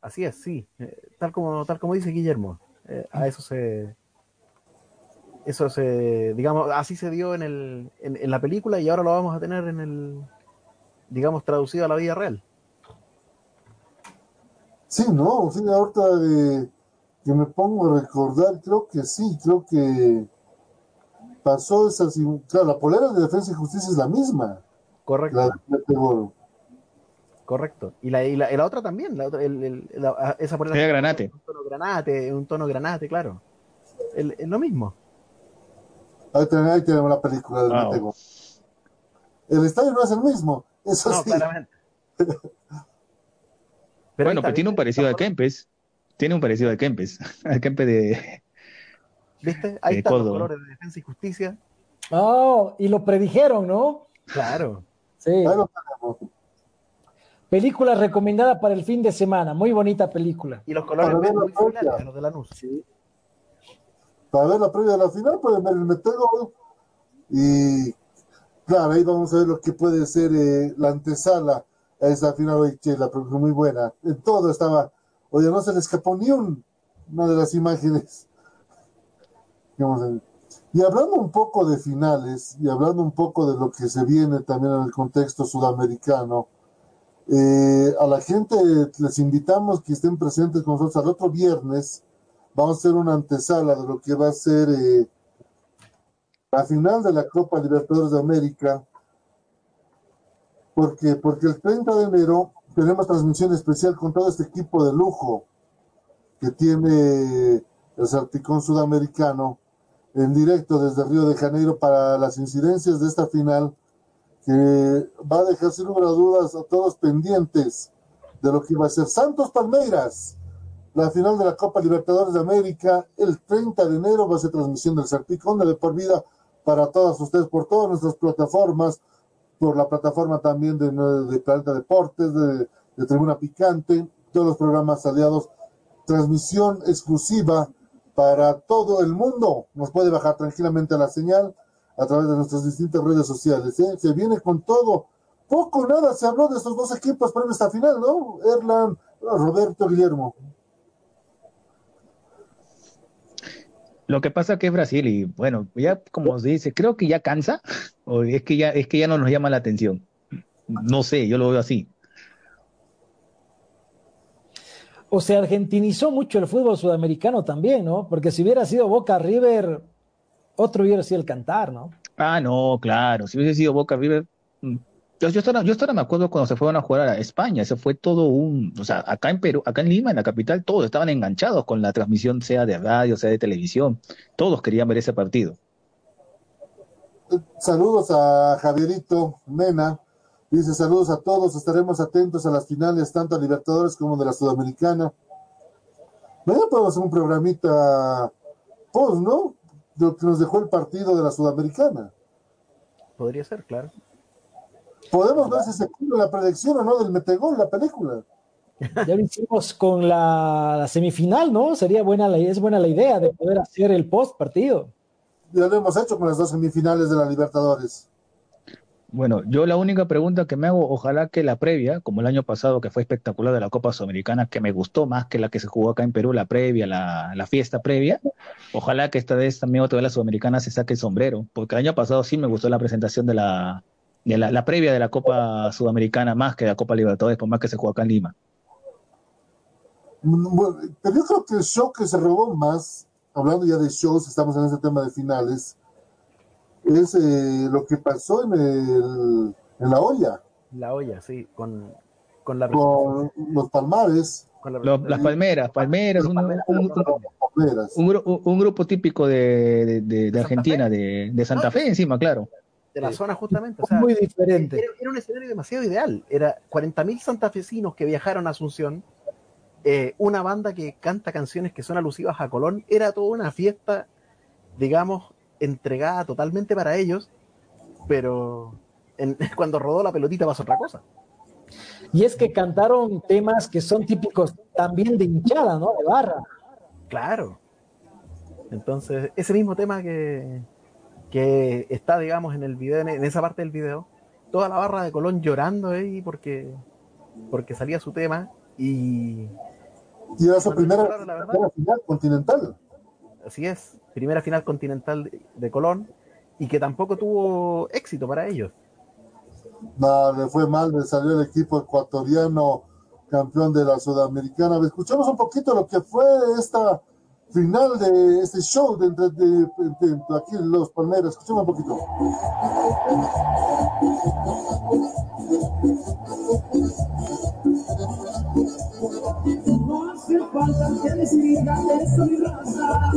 Así es, sí. Eh, tal, como, tal como dice Guillermo. Eh, a eso se, eso se, digamos, así se dio en, el, en, la película y ahora lo vamos a tener en el, digamos, traducido a la vida real. Sí, no, sí, ahorita que me pongo a recordar, creo que sí, creo que pasó esa, claro, la polera de defensa y justicia es la misma. Correcto. Correcto. Y la, y la, la, otra también, la otra, el, esa polera. granate. Un tono granate, un tono granate, claro. Es lo mismo. Ahí tenemos, la película del El estadio no es el mismo, eso sí. Pero bueno, pero tiene un parecido a Kempes. Tiene un parecido a Kempes. Al Kempes de. ¿Viste? Ahí están los colores de defensa y justicia. Oh, y lo predijeron, ¿no? Claro. Sí. Película recomendada para el fin de semana. Muy bonita película. Y los colores muy similares a los de la luz. Sí para ver la previa de la final, pueden ver el Metegol. Y claro, ahí vamos a ver lo que puede ser eh, la antesala a esa final che, la muy buena. En todo estaba, oye, no se le escapó ni un, una de las imágenes. Y hablando un poco de finales y hablando un poco de lo que se viene también en el contexto sudamericano, eh, a la gente les invitamos que estén presentes con nosotros al otro viernes vamos a hacer una antesala de lo que va a ser eh, la final de la Copa Libertadores de América. Porque, porque el 30 de enero tenemos transmisión especial con todo este equipo de lujo que tiene el Sarticón Sudamericano en directo desde Río de Janeiro para las incidencias de esta final que va a dejar sin lugar a dudas a todos pendientes de lo que va a ser Santos Palmeiras la final de la Copa Libertadores de América, el 30 de enero va a ser transmisión del Serpicón de por vida para todos ustedes por todas nuestras plataformas, por la plataforma también de, de Planeta Deportes, de, de Tribuna Picante, todos los programas aliados, transmisión exclusiva para todo el mundo. Nos puede bajar tranquilamente la señal a través de nuestras distintas redes sociales. ¿eh? Se viene con todo. Poco nada se habló de estos dos equipos para esta final, ¿no? Erlan, Roberto, Guillermo. Lo que pasa que es Brasil y bueno, ya como se dice, creo que ya cansa o es que ya es que ya no nos llama la atención. No sé, yo lo veo así. O se argentinizó mucho el fútbol sudamericano también, ¿no? Porque si hubiera sido Boca River, otro hubiera sido el cantar, ¿no? Ah, no, claro. Si hubiese sido Boca River, mm, yo, yo, estaba, yo me acuerdo cuando se fueron a jugar a España, eso fue todo un, o sea, acá en Perú, acá en Lima, en la capital, todos estaban enganchados con la transmisión, sea de radio, sea de televisión, todos querían ver ese partido. Saludos a Javierito Mena, dice saludos a todos, estaremos atentos a las finales, tanto a Libertadores como de la Sudamericana. Mañana podemos hacer un programita post, ¿no? De lo que nos dejó el partido de la Sudamericana. Podría ser, claro. Podemos ver si se cumple la predicción o no del Metegol, la película. Ya lo hicimos con la, semifinal, ¿no? Sería buena la, es buena la idea de poder hacer el post partido. Ya lo hemos hecho con las dos semifinales de la Libertadores. Bueno, yo la única pregunta que me hago, ojalá que la previa, como el año pasado que fue espectacular de la Copa Sudamericana, que me gustó más que la que se jugó acá en Perú, la previa, la, la fiesta previa, ojalá que esta vez también otra vez la Sudamericana se saque el sombrero, porque el año pasado sí me gustó la presentación de la, de la, la previa de la Copa Sudamericana más que la Copa Libertadores, por más que se jugó acá en Lima. Mm, Bueno, pero yo creo que el show que se robó más, hablando ya de shows, estamos en ese tema de finales, es eh, lo que pasó en, el, en la olla, La olla, sí, con, con la con los palmares. con la- Lo- las palmeras, palmeras, un, un- un- palmeras. un gru- un- un grupo típico de, de- de- de Argentina, Fe? de, de Santa Fe encima, claro. De la zona justamente. O sea, Muy diferente. Era, era un escenario demasiado ideal. Era 40.000 santafesinos que viajaron a Asunción, eh, una banda que canta canciones que son alusivas a Colón. Era toda una fiesta, digamos, entregada totalmente para ellos, pero en- cuando rodó la pelotita pasó otra cosa. Y es que cantaron temas que son típicos también de hinchada, ¿no? De barra. Claro. Entonces, ese mismo tema que, que está, digamos, en el video, en esa parte del video, toda la barra de Colón llorando ahí porque, porque salía su tema y Y era su primera, claro, la verdad. primera final continental. así es, primera final continental de, de Colón y que tampoco tuvo éxito para ellos. No, le fue mal, le salió el equipo ecuatoriano campeón de la Sudamericana. Escuchamos un poquito lo que fue esta final de este show de, de, de- de aquí Los Palmeras. Escuchemos un poquito. No hace falta que les diga que soy raza,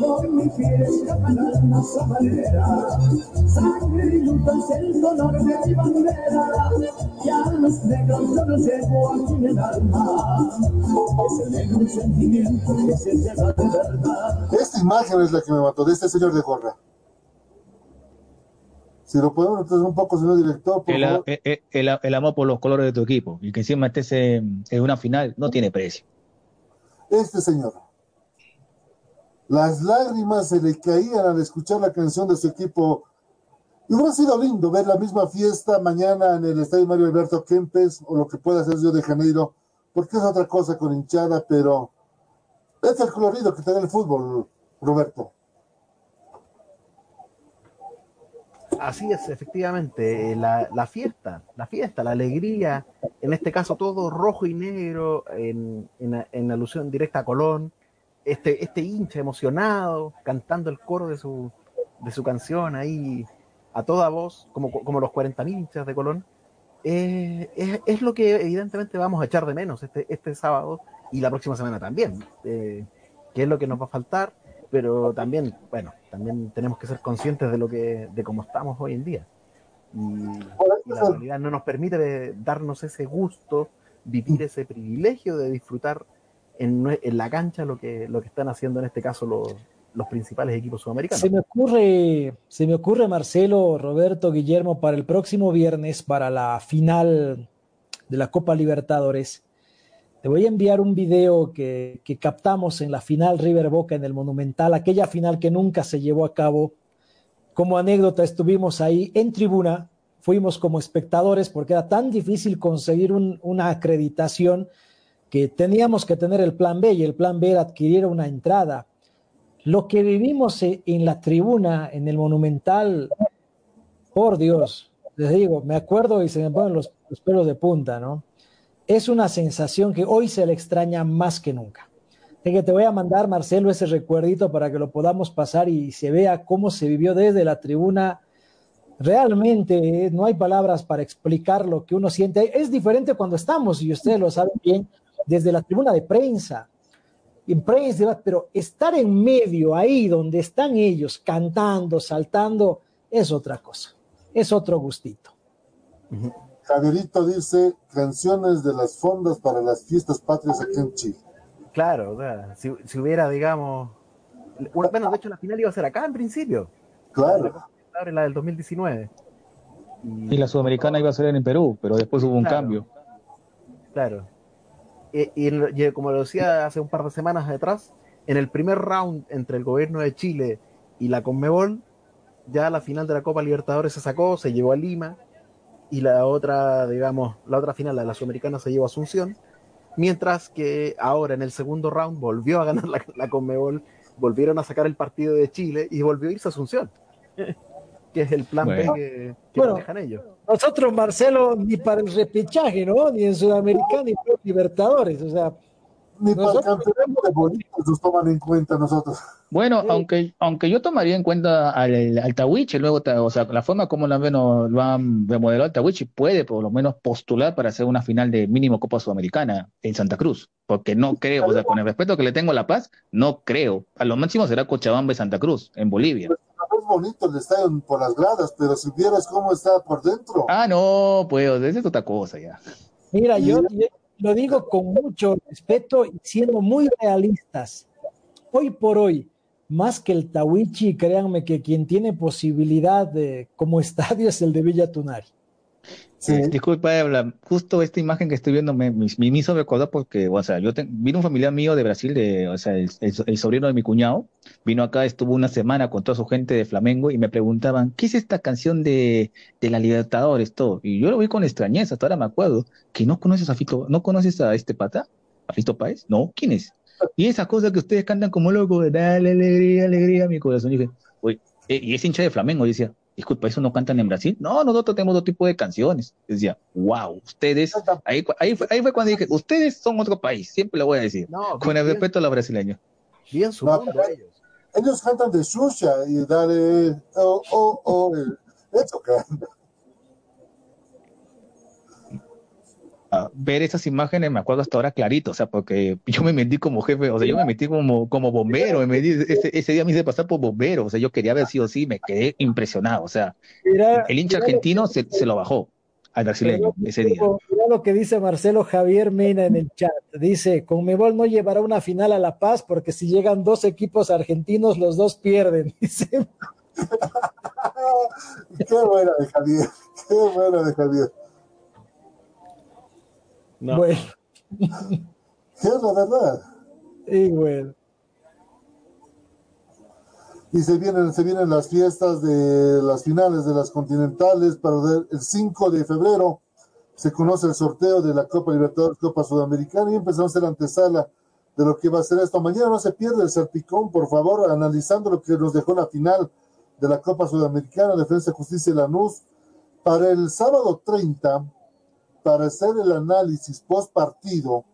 por mi piel escapan almas amarera. Sangre y luto es el color de mi bandera, y a los negros yo los llevo aquí en el alma. Es el negro sentimiento que se lleva de verdad. Esta imagen es la que me mató, de este señor de gorra. Si lo podemos entonces un poco, señor director, por El, favor. el- el- el amor por los colores de tu equipo y que encima estés en, en una final no tiene precio. Este señor. Las lágrimas se le caían al escuchar la canción de su equipo. Y hubiera sido lindo ver la misma fiesta mañana en el Estadio Mario Alberto Kempes o lo que pueda hacer Río de Janeiro, porque es otra cosa con hinchada, pero es el colorido que te da el fútbol, Roberto. Así es, efectivamente, eh, la, la fiesta, la fiesta, la alegría, en este caso todo rojo y negro, en, en- alusión directa a Colón, este, este hincha emocionado, cantando el coro de su, de su canción ahí a toda voz, como, como los 40.000 hinchas de Colón, eh, es, es lo que evidentemente vamos a echar de menos este, este sábado y la próxima semana también, eh, que es lo que nos va a faltar, pero también, bueno, también tenemos que ser conscientes de lo que, de cómo estamos hoy en día. Y, y la realidad no nos permite darnos ese gusto, vivir ese privilegio de disfrutar en, en la cancha lo que, lo que están haciendo en este caso los, los principales equipos sudamericanos. Se me ocurre, se me ocurre, Marcelo, Roberto, Guillermo, para el próximo viernes, para la final de la Copa Libertadores, te voy a enviar un video que, captamos en la final River Boca en el Monumental, aquella final que nunca se llevó a cabo. Como anécdota, estuvimos ahí en tribuna, fuimos como espectadores porque era tan difícil conseguir un- una acreditación que teníamos que tener el plan B y el plan B era adquirir una entrada. Lo que vivimos e- en la tribuna, en el Monumental, por Dios, les digo, me acuerdo y se me ponen los pelos de punta, ¿no? Es una sensación que hoy se le extraña más que nunca. Así que te voy a mandar, Marcelo, ese recuerdito para que lo podamos pasar y se vea cómo se vivió desde la tribuna. Realmente eh, no hay palabras para explicar lo que uno siente. Es diferente cuando estamos, y ustedes lo saben bien, desde la tribuna de prensa, en prensa, pero estar en medio, ahí donde están ellos, cantando, saltando, es otra cosa, es otro gustito. Javierito dice canciones de las fondas para las fiestas patrias aquí en Chile. Claro, o sea, si, si hubiera, digamos, una, bueno, de hecho la final iba a ser acá en principio, Claro. la, la del 2019. Y la sudamericana iba a ser en Perú, pero después hubo un Claro. cambio. Claro. Y, y y como lo decía hace un par de semanas atrás, en el primer round entre el gobierno de Chile y la Conmebol, ya la final de la Copa Libertadores se sacó, se llevó a Lima, y la otra, digamos, la otra final, la de la Sudamericana, se llevó a Asunción, mientras que ahora en el segundo round volvió a ganar la, la Conmebol, volvieron a sacar el partido de Chile y volvió a irse a Asunción, que es el plan Bueno. B que, que Bueno. manejan ellos. Nosotros, Marcelo, ni para el repechaje, ¿no? Ni en Sudamericana, ni para Libertadores. O sea, Ni para el campeonato de bonitos nos toman en cuenta nosotros. Bueno, aunque, aunque yo tomaría en cuenta al, al Tawiche, luego, o sea, la forma como lo han, lo han remodelado al Tawiche puede por lo menos postular para hacer una final de mínimo Copa Sudamericana en Santa Cruz, porque no creo, o sea, con el respeto que le tengo a La Paz, no creo. A lo máximo será Cochabamba y Santa Cruz, en Bolivia. Es bonito el estadio por las gradas, pero si vieras cómo está por dentro. Ah, no, pues, esa es otra cosa ya. Mira, yo, yo lo digo con mucho respeto y siendo muy realistas. Hoy por hoy, más que el Tawichi, créanme que quien tiene posibilidad de, como estadio es el de Villa Tunari. Eh, disculpa, justo esta imagen que estoy viendo me, me, me hizo recordar porque, o sea, yo vino un familiar mío de Brasil, de, o sea, el, el- el sobrino de mi cuñado, vino acá, estuvo una semana con toda su gente de Flamengo y me preguntaban, ¿qué es esta canción de, de la Libertadores, todo? Y yo lo vi con extrañeza, hasta ahora me acuerdo, que no conoces a Fito, ¿no conoces a este pata? ¿A Fito Páez? No, ¿quién es? Y esa cosa que ustedes cantan como locos, dale alegría, alegría a mi corazón. Y dije, oye, eh, y es hincha de Flamengo, y decía, disculpa, ¿eso no cantan en Brasil? No, nosotros tenemos otro tipo de canciones. Y decía, wow, ustedes, ahí, ahí, fue, ahí fue cuando dije, ustedes son otro país, siempre lo voy a decir, No, con el bien- respeto a los brasileños. Bien su No, mundo pero- ellos. Ellos cantan de Xuxa y dale, oh, oh, oh, eso canta. Ver esas imágenes me acuerdo hasta ahora clarito, o sea, porque yo me metí como jefe, o sea, yo me metí como, como bombero, me metí, ese, ese día me hice pasar por bombero, o sea, yo quería haber sido así, me quedé impresionado, o sea, Mira, el hincha argentino se, se lo bajó al brasileño ese día. Mira lo que dice Marcelo Javier Mena en el chat. Dice, Conmebol no llevará una final a La Paz porque si llegan dos equipos argentinos, los dos pierden. Dice, Qué buena de Javier, qué buena de Javier. No. bueno, Que es la verdad. y bueno. Y se vienen, se vienen las fiestas de las finales de las continentales para el el 5 de febrero. Se conoce el sorteo de la Copa Libertadores, Copa Sudamericana y empezamos a hacer la antesala de lo que va a ser esto. Mañana no se pierde el salpicón, por favor, analizando lo que nos dejó la final de la Copa Sudamericana, Defensa, Justicia y Lanús. Para el sábado 30, para hacer el análisis post partido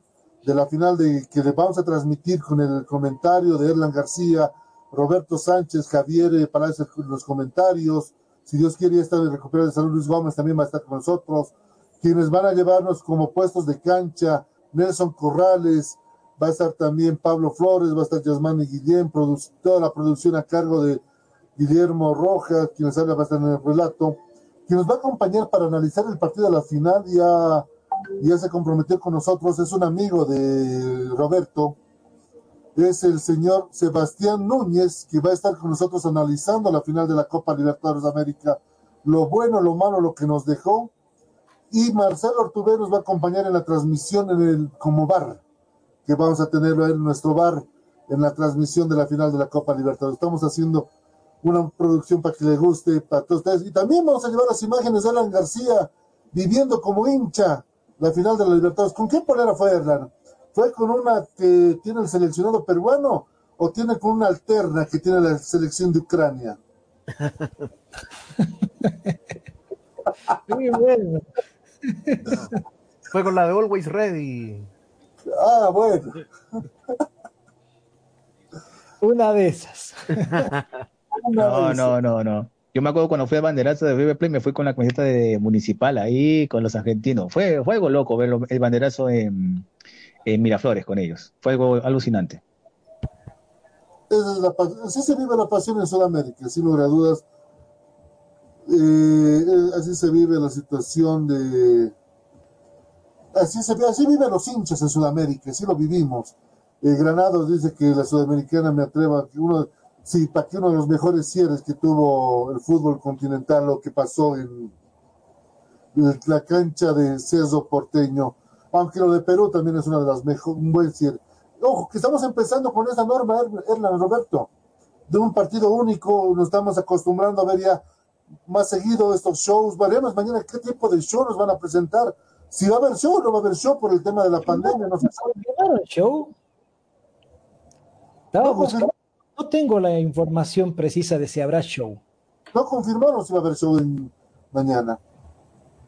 de la final de que le vamos a transmitir con el comentario de Erlan García, Roberto Sánchez, Javier eh, Palacios los comentarios. Si Dios quiere, ya está de recuperar de salud. Luis Gómez también va a estar con nosotros. Quienes van a llevarnos como puestos de cancha, Nelson Corrales, va a estar también Pablo Flores, va a estar Yasmani Guillén, produ- toda la producción a cargo de Guillermo Rojas, quienes habla va a estar en el relato. Quien nos va a acompañar para analizar el partido de la final, ya, ya se comprometió con nosotros, es un amigo de Roberto, es el señor Sebastián Núñez, que va a estar con nosotros analizando la final de la Copa Libertadores de América, lo bueno, lo malo, lo que nos dejó. Y Marcelo Ortubé nos va a acompañar en la transmisión en el, como bar, que vamos a tenerlo en nuestro bar en la transmisión de la final de la Copa Libertadores. Estamos haciendo una producción para que le guste para todos ustedes. Y también vamos a llevar las imágenes de Alan García viviendo como hincha la final de la Libertadores. ¿Con qué polera fue, Erlan? ¿Fue con una que tiene el seleccionado peruano o tiene con una alterna que tiene la selección de Ucrania? Muy bueno. Fue con la de Always Ready. Ah, bueno. Una de esas. No, no, no, no. Yo me acuerdo cuando fui a banderazo de River Plate, me fui con la camiseta de Municipal ahí, con los argentinos. Fue, fue algo loco ver el banderazo en, en Miraflores con ellos. Fue algo alucinante. Esa es la pa- así se vive la pasión en Sudamérica, sin lugar a dudas. Eh, eh, así se vive la situación de. Así se así viven los hinchas en Sudamérica, así lo vivimos. Eh, Granados dice que la sudamericana me atreva, que uno, sí, para que uno de los mejores cierres que tuvo el fútbol continental, lo que pasó en la cancha de Cerro Porteño, aunque lo de Perú también es una de las mejores, un buen cierre. Ojo, que estamos empezando con esa norma, Er- Erlan Roberto, de un partido único, nos estamos acostumbrando a ver ya más seguido estos shows. Veremos mañana qué tipo de show nos van a presentar. Si va a haber show o no va a haber show por el tema de la pandemia, no se sabe. show? Estaba buscando- no tengo la información precisa de si habrá show. No confirmaron si va a haber show mañana.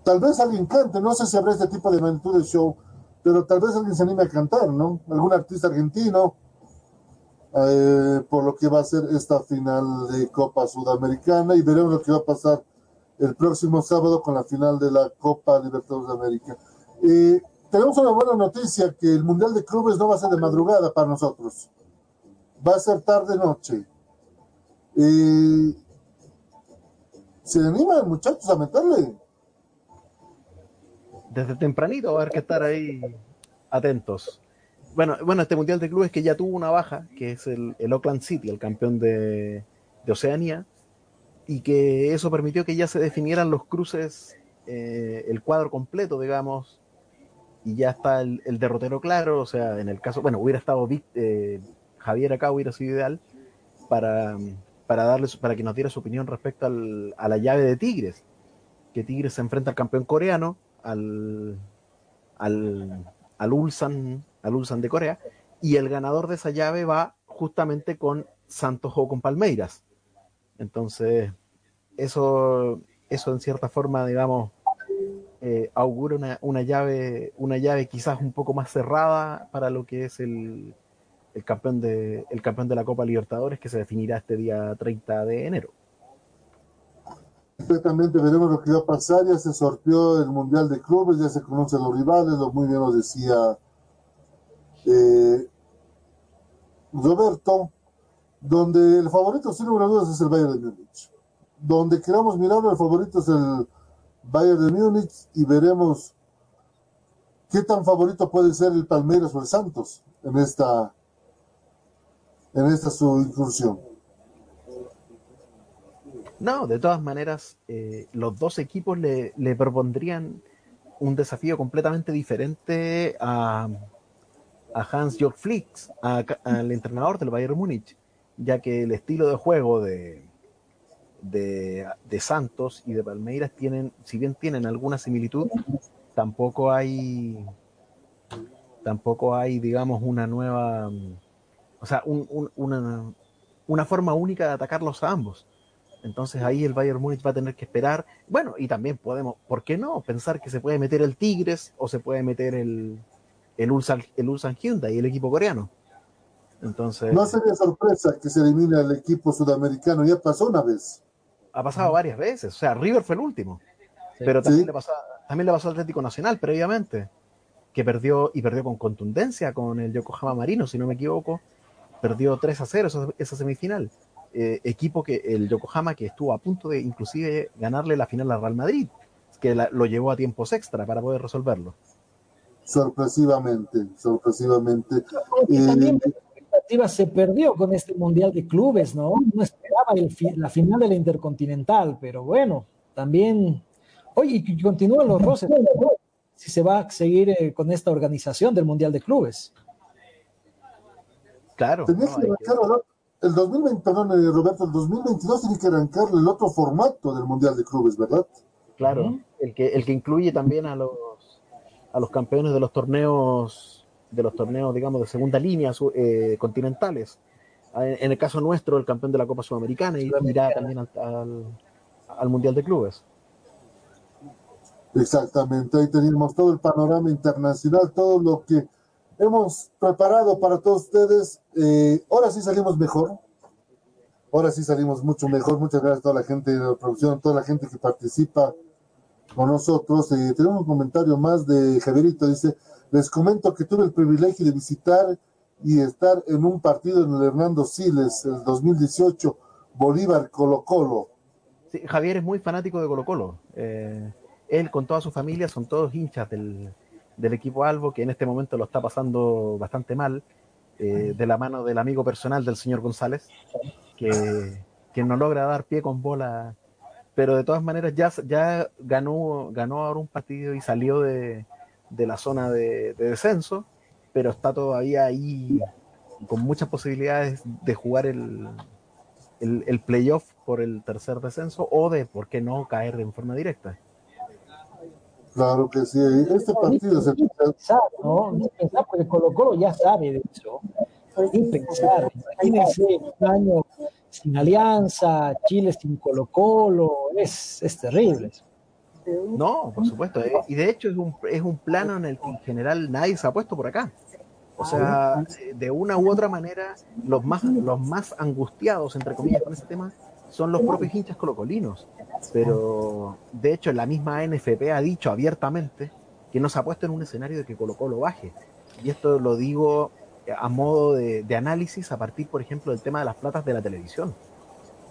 Tal vez alguien cante, no sé si habrá este tipo de magnitud de show, pero tal vez alguien se anime a cantar, ¿no? Algún artista argentino, eh, por lo que va a ser esta final de Copa Sudamericana y veremos lo que va a pasar el próximo sábado con la final de la Copa Libertadores de América. Eh, tenemos una buena noticia, que el Mundial de Clubes no va a ser de madrugada para nosotros, va a ser tarde-noche. Eh, ¿Se animan muchachos a meterle? Desde tempranito va a haber que estar ahí atentos. Bueno, bueno, este Mundial de Clubes que ya tuvo una baja, que es el, el Auckland City, el campeón de, de Oceanía, y que eso permitió que ya se definieran los cruces, eh, el cuadro completo, digamos, y ya está el, el derrotero claro, o sea, en el caso, bueno, hubiera estado eh, Javier acá, hubiera sido ideal para, para, darle, para que nos diera su opinión respecto al- a la llave de Tigres, que Tigres se enfrenta al campeón coreano, al, al, al Ulsan, al Ulsan de Corea, y el ganador de esa llave va justamente con Santos o con Palmeiras. Entonces, eso, eso en cierta forma, digamos, eh, augura una, una llave, una llave quizás un poco más cerrada para lo que es el, el campeón de, el campeón de la Copa Libertadores que se definirá este día 30 de enero. Perfectamente veremos lo que va a pasar. Ya se sorteó el Mundial de Clubes, ya se conocen los rivales, lo muy bien lo decía eh, Roberto, donde el favorito, sin lugar dudas, es el Bayern de Múnich. Donde queramos mirarlo, el favorito es el Bayern de Múnich y veremos qué tan favorito puede ser el Palmeiras o el Santos en esta, en esta su incursión. No, de todas maneras, eh, los dos equipos le, le propondrían un desafío completamente diferente a, a Hans-Jörg Flicks, al entrenador del Bayern Múnich, ya que el estilo de juego de, de, de Santos y de Palmeiras tienen, si bien tienen alguna similitud, tampoco hay tampoco hay, digamos, una nueva, o sea, un- un- una, una forma única de atacarlos a ambos. Entonces ahí el Bayern Múnich va a tener que esperar. Bueno, y también podemos, ¿por qué no? Pensar que se puede meter el Tigres o se puede meter el, el Ulsan, el Ulsan Hyundai, el equipo coreano. Entonces, No sería sorpresa que se elimine al equipo sudamericano, ya pasó una vez. ha pasado varias veces. O sea, River fue el último. Sí. Pero también, Sí. le pasó, también le pasó al Atlético Nacional previamente, que perdió y perdió con contundencia con el Yokohama Marino, si no me equivoco. Perdió 3 a 0 esa, esa semifinal. Eh, equipo que el Yokohama que estuvo a punto de inclusive ganarle la final al Real Madrid, que la- lo llevó a tiempos extra para poder resolverlo. Sorpresivamente, sorpresivamente. Eh, también la expectativa se perdió con este Mundial de Clubes, ¿no? No esperaba el fi- la final de la Intercontinental, pero bueno, también. Oye, y continúan los roces. Si se va a seguir eh, con esta organización del Mundial de Clubes. Claro, tenía no, que que- arrancar ¿no? el 2020, perdón, eh, Roberto, el 2022 tiene que arrancar el otro formato del Mundial de Clubes, ¿verdad? Claro, el que el que incluye también a los a los campeones de los torneos de los torneos digamos de segunda línea eh, continentales. En, en el caso nuestro el campeón de la Copa Sudamericana y irá también al, al, al mundial de clubes. Exactamente, ahí tenemos todo el panorama internacional, todo lo que hemos preparado para todos ustedes. Eh, ahora sí salimos mejor, ahora sí salimos mucho mejor. Muchas gracias a toda la gente de la producción, toda la gente que participa con nosotros. Eh, tenemos un comentario más de Javierito, dice, les comento que tuve el privilegio de visitar y estar en un partido en el Hernando Siles, el 2018, Bolívar Colo Colo. Sí, Javier es muy fanático de Colo Colo. Eh, él con toda su familia son todos hinchas del, del equipo Albo, que en este momento lo está pasando bastante mal, eh, de la mano del amigo personal del señor González, que, que no logra dar pie con bola, pero de todas maneras ya, ya ganó, ganó ahora un partido y salió de, de la zona de, de descenso, pero está todavía ahí con muchas posibilidades de jugar el, el, el playoff por el tercer descenso o de, ¿por qué no, caer en forma directa? Claro que sí. Este partido se pensar, ¿no? Ni pensar, porque Colo Colo ya sabe de eso. Ni pensar. Imagínense un año sin alianza, Chile sin Colo Colo, es, es terrible. No, por supuesto. eh, Y de hecho es un, es un plano en el que en general nadie se ha puesto por acá. O sea, de una u otra manera, los más, los más angustiados, entre comillas, con ese tema, son los propios hinchas colocolinos. Pero, de hecho, la misma NFP ha dicho abiertamente que no se ha puesto en un escenario de que Colo Colo baje. Y esto lo digo a modo de, análisis a partir, por ejemplo, del tema de las platas de la televisión.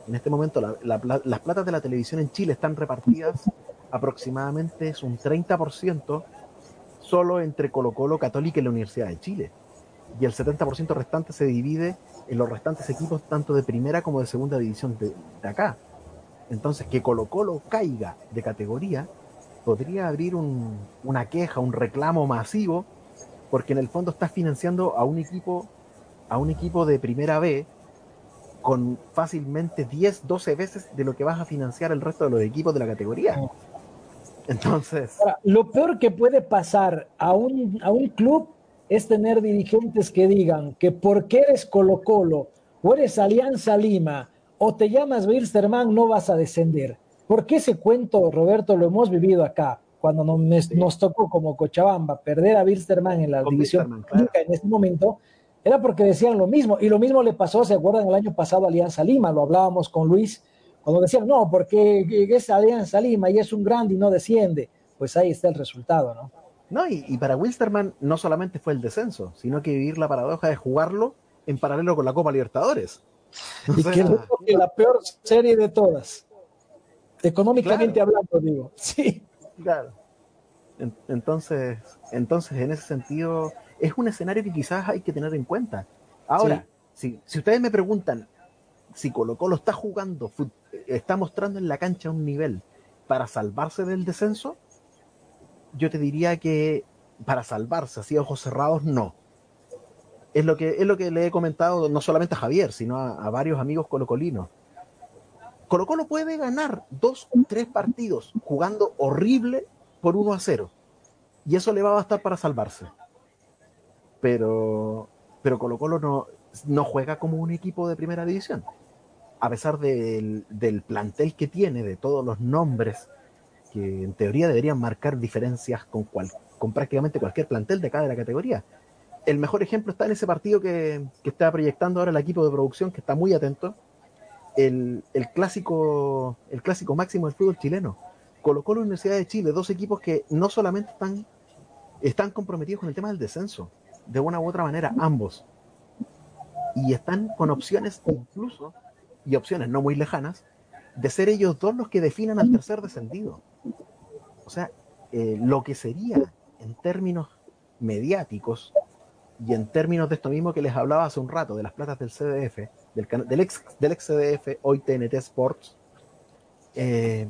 En este momento, las platas de la televisión en Chile están repartidas aproximadamente es un 30% solo entre Colo Colo, Católica y la Universidad de Chile. Y el 70% restante se divide en los restantes equipos tanto de primera como de segunda división de, de acá. Entonces, que Colo Colo caiga de categoría podría abrir un- una queja, un reclamo masivo, porque en el fondo estás financiando a un equipo, a un equipo de primera B con fácilmente 10, 12 veces de lo que vas a financiar el resto de los equipos de la categoría. Entonces, Ahora, lo peor que puede pasar a un, a un club es tener dirigentes que digan que porque eres Colo Colo o eres Alianza Lima o te llamas Wilstermann no vas a descender. Porque ese cuento, Roberto, lo hemos vivido acá. Cuando nos, tocó como Cochabamba perder a Wilstermann en la Con división claro. En ese momento, era porque decían lo mismo. Y lo mismo le pasó, ¿se acuerdan? El año pasado a Alianza Lima, lo hablábamos con Luis, cuando decían, no, porque es Alianza Lima y es un grande y no desciende. Pues ahí está el resultado, ¿no? No, y, y para Wilstermann no solamente fue el descenso, sino que vivir la paradoja de jugarlo en paralelo con la Copa Libertadores. O Y sea, que es la peor serie de todas. Económicamente Claro. hablando, digo. Sí. Claro. En- Entonces, entonces, en ese sentido, es un escenario que quizás hay que tener en cuenta. Ahora, si, si ustedes me preguntan si Colo Colo está jugando, fut- está mostrando en la cancha un nivel para salvarse del descenso, yo te diría que para salvarse así a ojos cerrados, no. Es lo que, es lo que le he comentado no solamente a Javier, sino a, varios amigos colocolinos. Colo Colo puede ganar dos, tres partidos jugando horrible por 1 a 0. Y eso le va a bastar para salvarse. Pero, pero Colo Colo no, no juega como un equipo de primera división. A pesar del, del plantel que tiene, de todos los nombres que en teoría deberían marcar diferencias con, cual, con prácticamente cualquier plantel de acá de la categoría. El mejor ejemplo está en ese partido que, está proyectando ahora el equipo de producción, que está muy atento, el, el clásico, el clásico máximo del fútbol chileno. Colocó la Universidad de Chile, dos equipos que no solamente están, están comprometidos con el tema del descenso, de una u otra manera, ambos. Y están con opciones incluso, y opciones no muy lejanas, de ser ellos dos los que definan al tercer descendido. O sea, eh, lo que sería en términos mediáticos y en términos de esto mismo que les hablaba hace un rato, de las platas del CDF, del, ex, del ex CDF, hoy TNT Sports, eh,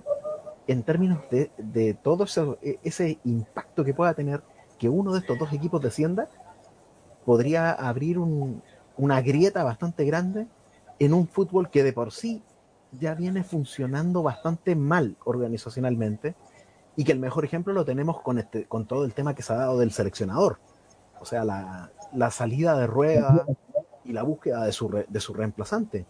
en términos de, de todo e- ese impacto que pueda tener que uno de estos dos equipos descienda, podría abrir un- una grieta bastante grande en un fútbol que de por sí ya viene funcionando bastante mal organizacionalmente y que el mejor ejemplo lo tenemos con, este, con todo el tema que se ha dado del seleccionador. O sea, la, la salida de rueda y la búsqueda de su, re- de su reemplazante,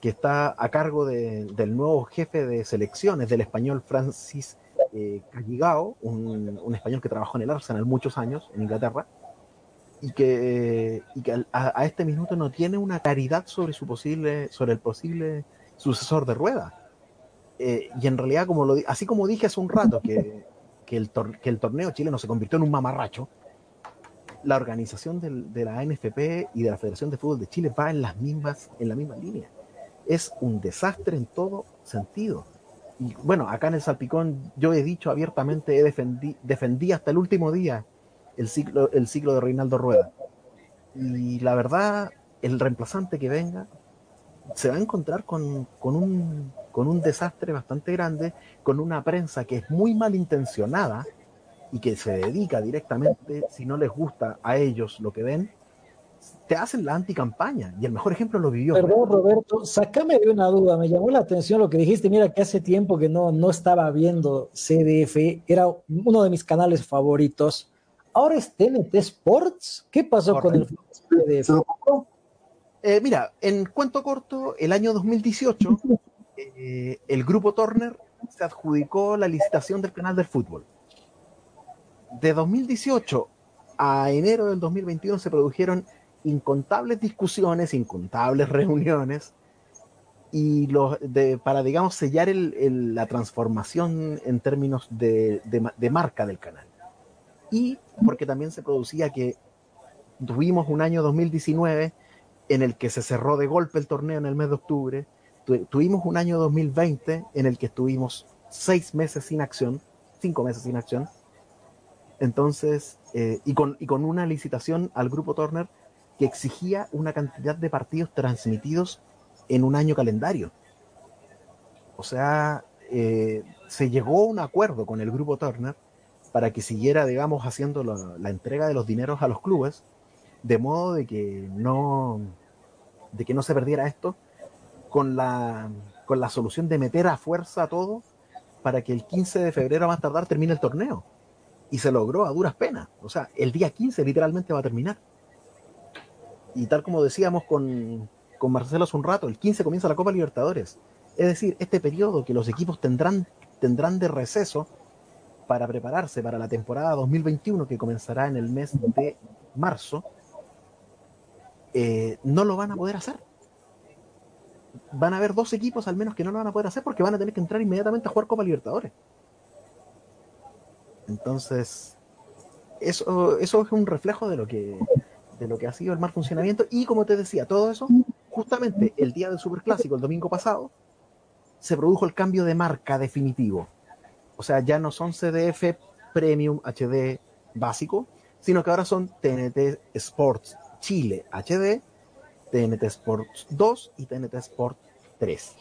que está a cargo de- del nuevo jefe de selecciones, del español Francis eh, Calligao, un, un español que trabajó en el Arsenal muchos años en Inglaterra, y que, y que a, a este minuto no tiene una claridad sobre su posible, sobre el posible sucesor de rueda. Eh, y en realidad, como lo, así como dije hace un rato que, que, el tor- que el torneo chileno se convirtió en un mamarracho, la organización del- de la NFP y de la Federación de Fútbol de Chile va en las mismas, en la misma línea. Es un desastre en todo sentido. Y bueno, acá en el Salpicón yo he dicho abiertamente, he defendí, defendí hasta el último día el ciclo, el ciclo de Reinaldo Rueda. Y la verdad, el reemplazante que venga se va a encontrar con, con un, con un desastre bastante grande, con una prensa que es muy malintencionada y que se dedica directamente, si no les gusta a ellos lo que ven, te hacen la anticampaña. Y el mejor ejemplo lo vivió. Perdón, Roberto, sacame de una duda. Me llamó la atención lo que dijiste. Mira que hace tiempo que no, no estaba viendo CDF. Era uno de mis canales favoritos. Ahora es TNT Sports. ¿Qué pasó con el CDF? Eh, mira, en cuento corto, el año 2018, eh, el grupo Turner se adjudicó la licitación del canal del fútbol. De 2018 a enero del 2021 se produjeron incontables discusiones, incontables reuniones, y los de, para, digamos, sellar el, el, la transformación en términos de, de, marca del canal. Y porque también se producía que tuvimos un año 2019 en el que se cerró de golpe el torneo en el mes de octubre, tu, tuvimos un año 2020 en el que estuvimos seis meses sin acción, cinco meses sin acción, entonces, eh, y, con, y con una licitación al grupo Turner que exigía una cantidad de partidos transmitidos en un año calendario. O sea, eh, se llegó a un acuerdo con el grupo Turner para que siguiera, digamos, haciendo la, la, entrega de los dineros a los clubes, de modo de que no, de que no se perdiera esto, con la, con la solución de meter a fuerza todo para que el 15 de febrero a más tardar termine el torneo. Y se logró a duras penas. O sea, el día 15 literalmente va a terminar. Y tal como decíamos con, con Marcelo hace un rato, el 15 comienza la Copa Libertadores. Es decir, este periodo que los equipos tendrán, tendrán de receso para prepararse para la temporada 2021 que comenzará en el mes de marzo, eh, no lo van a poder hacer. Van a haber dos equipos al menos que no lo van a poder hacer porque van a tener que entrar inmediatamente a jugar Copa Libertadores. Entonces, eso, eso es un reflejo de lo que de lo que ha sido el mal funcionamiento y como te decía, todo eso, justamente el día del Superclásico, el domingo pasado, se produjo el cambio de marca definitivo. O sea, ya no son CDF Premium HD básico, sino que ahora son TNT Sports Chile HD, TNT Sports 2 y TNT Sports 3.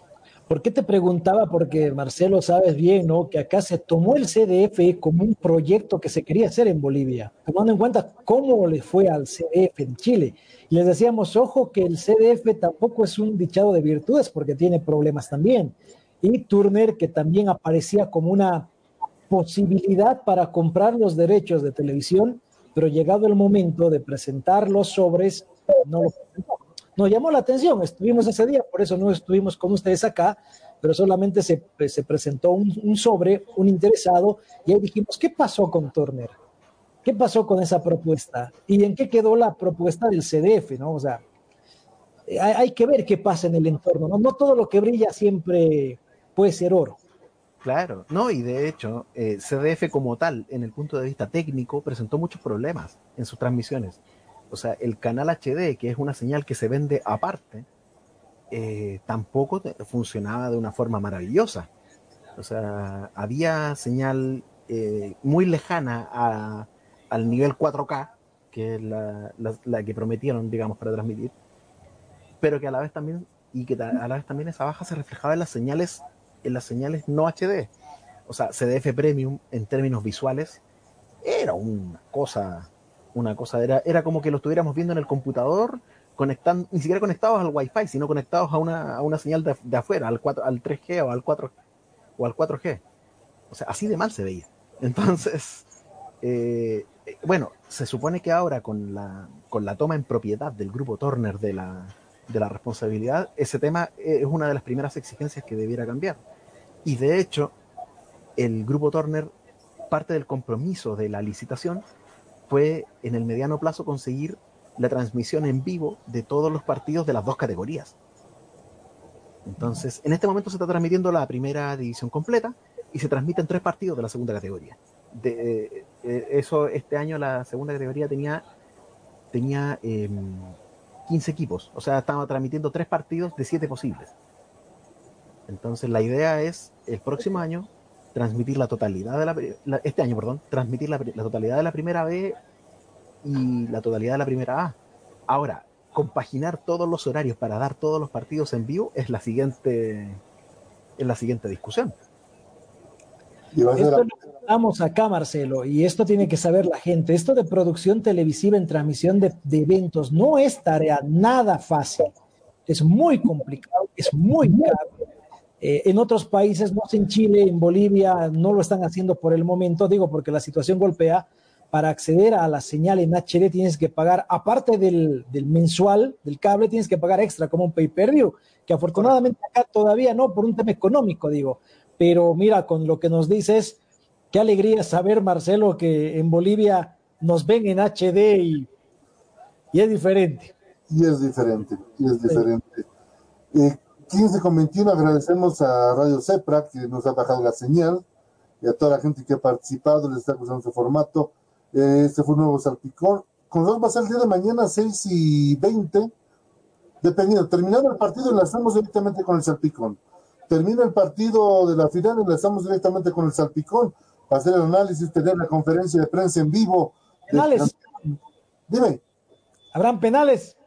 ¿Por qué te preguntaba? Porque Marcelo, sabes bien, ¿no? Que acá se tomó el CDF como un proyecto que se quería hacer en Bolivia, tomando en cuenta cómo le fue al CDF en Chile. Y les decíamos, ojo, que el CDF tampoco es un dichado de virtudes porque tiene problemas también. Y Turner, que también aparecía como una posibilidad para comprar los derechos de televisión, pero llegado el momento de presentar los sobres, no lo presentó nos llamó la atención, estuvimos ese día, por eso no estuvimos con ustedes acá, pero solamente se, se presentó un, sobre, un interesado, y ahí dijimos, ¿qué pasó con Turner? ¿Qué pasó con esa propuesta? ¿Y en qué quedó la propuesta del CDF? ¿no? O sea, hay, que ver qué pasa en el entorno, ¿no? No todo lo que brilla siempre puede ser oro. Claro, no, y de hecho, eh, CDF como tal, en el punto de vista técnico, presentó muchos problemas en sus transmisiones o sea, el canal HD, que es una señal que se vende aparte, eh, tampoco funcionaba de una forma maravillosa. O sea, había señal eh, muy lejana a, al nivel 4K, que es la, la, la, que prometieron, digamos, para transmitir, pero que a la vez también, y que a la vez también esa baja se reflejaba en las señales, en las señales no HD. O sea, CDF Premium en términos visuales era una cosa una cosa, era, era como que lo estuviéramos viendo en el computador, conectando, ni siquiera conectados al Wi-Fi, sino conectados a una, a una señal de, de, afuera, al, 4, al 3G o al 4 o al 4G. O sea, así de mal se veía. Entonces, eh, bueno, se supone que ahora con la, con la toma en propiedad del grupo Turner de la, de la responsabilidad, ese tema es una de las primeras exigencias que debiera cambiar. Y de hecho, el grupo Turner, parte del compromiso de la licitación, fue en el mediano plazo conseguir la transmisión en vivo de todos los partidos de las dos categorías. Entonces, en este momento se está transmitiendo la primera división completa y se transmiten tres partidos de la segunda categoría. De, eh, eso, este año la segunda categoría tenía, tenía eh, 15 equipos, o sea, estaba transmitiendo tres partidos de siete posibles. Entonces, la idea es el próximo año transmitir la totalidad de la, la este año, perdón, transmitir la, totalidad de la primera B y la totalidad de la primera A. Ahora, compaginar todos los horarios para dar todos los partidos en vivo es la siguiente, es la siguiente discusión. Esto lo acá, Marcelo, y esto tiene que saber la gente. Esto de producción televisiva en transmisión de, eventos no es tarea nada fácil. Es muy complicado, es muy caro. Eh, en otros países, no sé, en Chile, en Bolivia, no lo están haciendo por el momento, digo, porque la situación golpea. Para acceder a la señal en HD tienes que pagar, aparte del, del mensual, del cable, tienes que pagar extra como un pay-per-view, que afortunadamente acá todavía no, por un tema económico, digo pero mira, con lo que nos dices, qué alegría saber, Marcelo, que en Bolivia nos ven en HD y, es diferente. Y es diferente, y es diferente. 15 con 21 agradecemos a Radio Cepra que nos ha bajado la señal y a toda la gente que ha participado, les está gustando su formato. Eh, este fue un nuevo salpicón. Con nosotros va a ser el día de mañana 6 y 20, dependiendo. Terminando el partido, enlazamos directamente con el salpicón termina el partido de la final, enlazamos directamente con el Salpicón para hacer el análisis, tener la conferencia de prensa en vivo. Penales. Dime. ¿Habrán penales?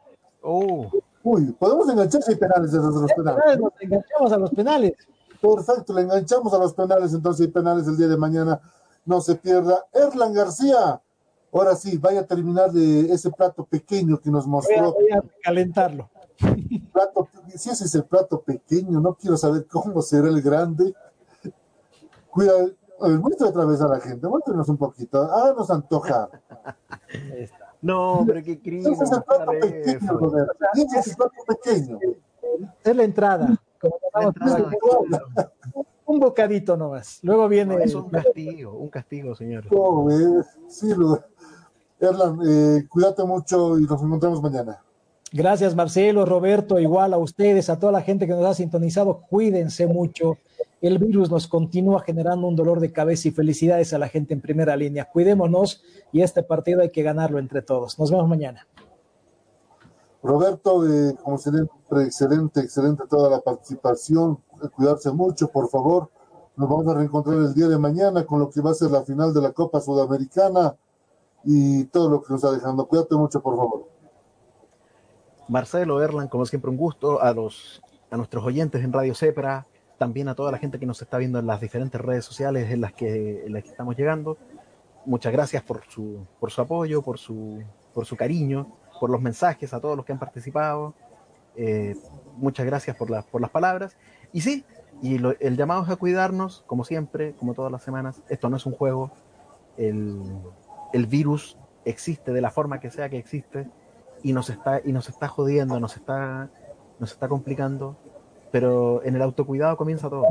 Oh. Uy, podemos enganchar si hay penales de los, penales. Nos enganchamos a los penales. Perfecto, le enganchamos a los penales, entonces hay penales el día de mañana. No se pierda. Erlan García, ahora sí, vaya a terminar de ese plato pequeño que nos mostró. voy a calentarlo plato, si ese es el plato pequeño, no quiero saber cómo será el grande. Cuida, a ver, muestra otra vez a la gente, muéstrenos un poquito, háganos antojar. No, pero qué crimen. Ese es el plato pequeño, Ese es el plato pequeño. Es la entrada. un bocadito nomás. Luego viene. es un castigo, un castigo, señor. Oh, sí, Erlan, eh, cuídate mucho y nos encontramos mañana. Gracias, Marcelo, Roberto, igual a ustedes, a toda la gente que nos ha sintonizado. Cuídense mucho. El virus nos continúa generando un dolor de cabeza y felicidades a la gente en primera línea. Cuidémonos y este partido hay que ganarlo entre todos. Nos vemos mañana. Roberto, eh, como siempre, excelente, excelente toda la participación. Cuidarse mucho, por favor. Nos vamos a reencontrar el día de mañana con lo que va a ser la final de la Copa Sudamericana y todo lo que nos está dejando. Cuídate mucho, por favor. Marcelo, Erlan, como siempre un gusto, a, los, a nuestros oyentes en Radio Cepra, también a toda la gente que nos está viendo en las diferentes redes sociales en las que, en las que estamos llegando. Muchas gracias por su, por su apoyo, por su, por su cariño, por los mensajes a todos los que han participado. Eh, muchas gracias por, por las palabras. Y sí, y el llamado es a cuidarnos, como siempre, como todas las semanas. Esto no es un juego. El, el virus existe de la forma que sea que existe y nos está, y nos está jodiendo, nos está, nos está complicando, pero en el autocuidado comienza todo.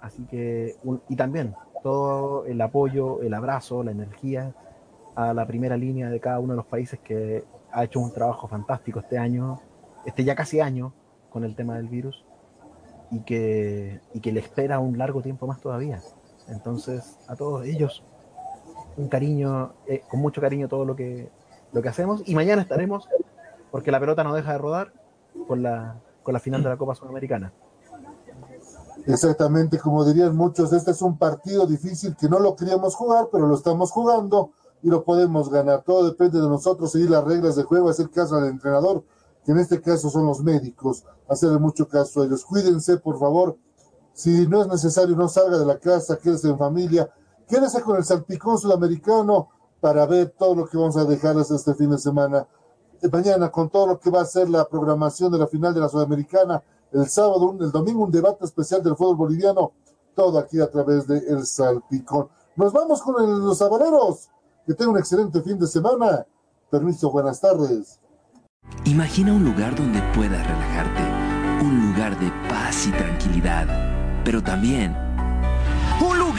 Así que, y también todo el apoyo, el abrazo, la energía a la primera línea de cada uno de los países que ha hecho un trabajo fantástico este año, este ya casi año, con el tema del virus, y que, y que le espera un largo tiempo más todavía. Entonces, a todos ellos, un cariño, eh, con mucho cariño todo lo que, lo que hacemos. Y mañana estaremos, porque la pelota no deja de rodar, con la, con la final de la Copa Sudamericana. Exactamente, como dirían muchos, este es un partido difícil que no lo queríamos jugar, pero lo estamos jugando y lo podemos ganar. Todo depende de nosotros, seguir las reglas de juego, hacer caso al entrenador, que en este caso son los médicos, hacerle mucho caso a ellos. Cuídense, por favor. Si no es necesario, no salga de la casa, quédese en familia, quédese con el salpicón sudamericano, para ver todo lo que vamos a dejarles este fin de semana. Eh, mañana con todo lo que va a ser la programación de la final de la Sudamericana, el sábado, el domingo un debate especial del fútbol boliviano, todo aquí a través de El Salpicón. Nos vamos con los sabaneros. Que tengan un excelente fin de semana. Permiso, buenas tardes. Imagina un lugar donde puedas relajarte, un lugar de paz y tranquilidad, pero también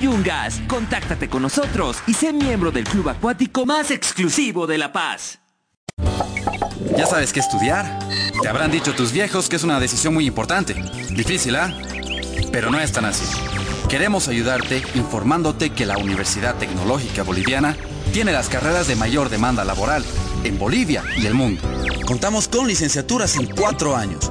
Yungas. Contáctate con nosotros y sé miembro del club acuático más exclusivo de La Paz. ¿Ya sabes qué estudiar? Te habrán dicho tus viejos que es una decisión muy importante. Difícil, ¿ah? Pero no es tan así. Queremos ayudarte informándote que la Universidad Tecnológica Boliviana tiene las carreras de mayor demanda laboral en Bolivia y el mundo. Contamos con licenciaturas en cuatro años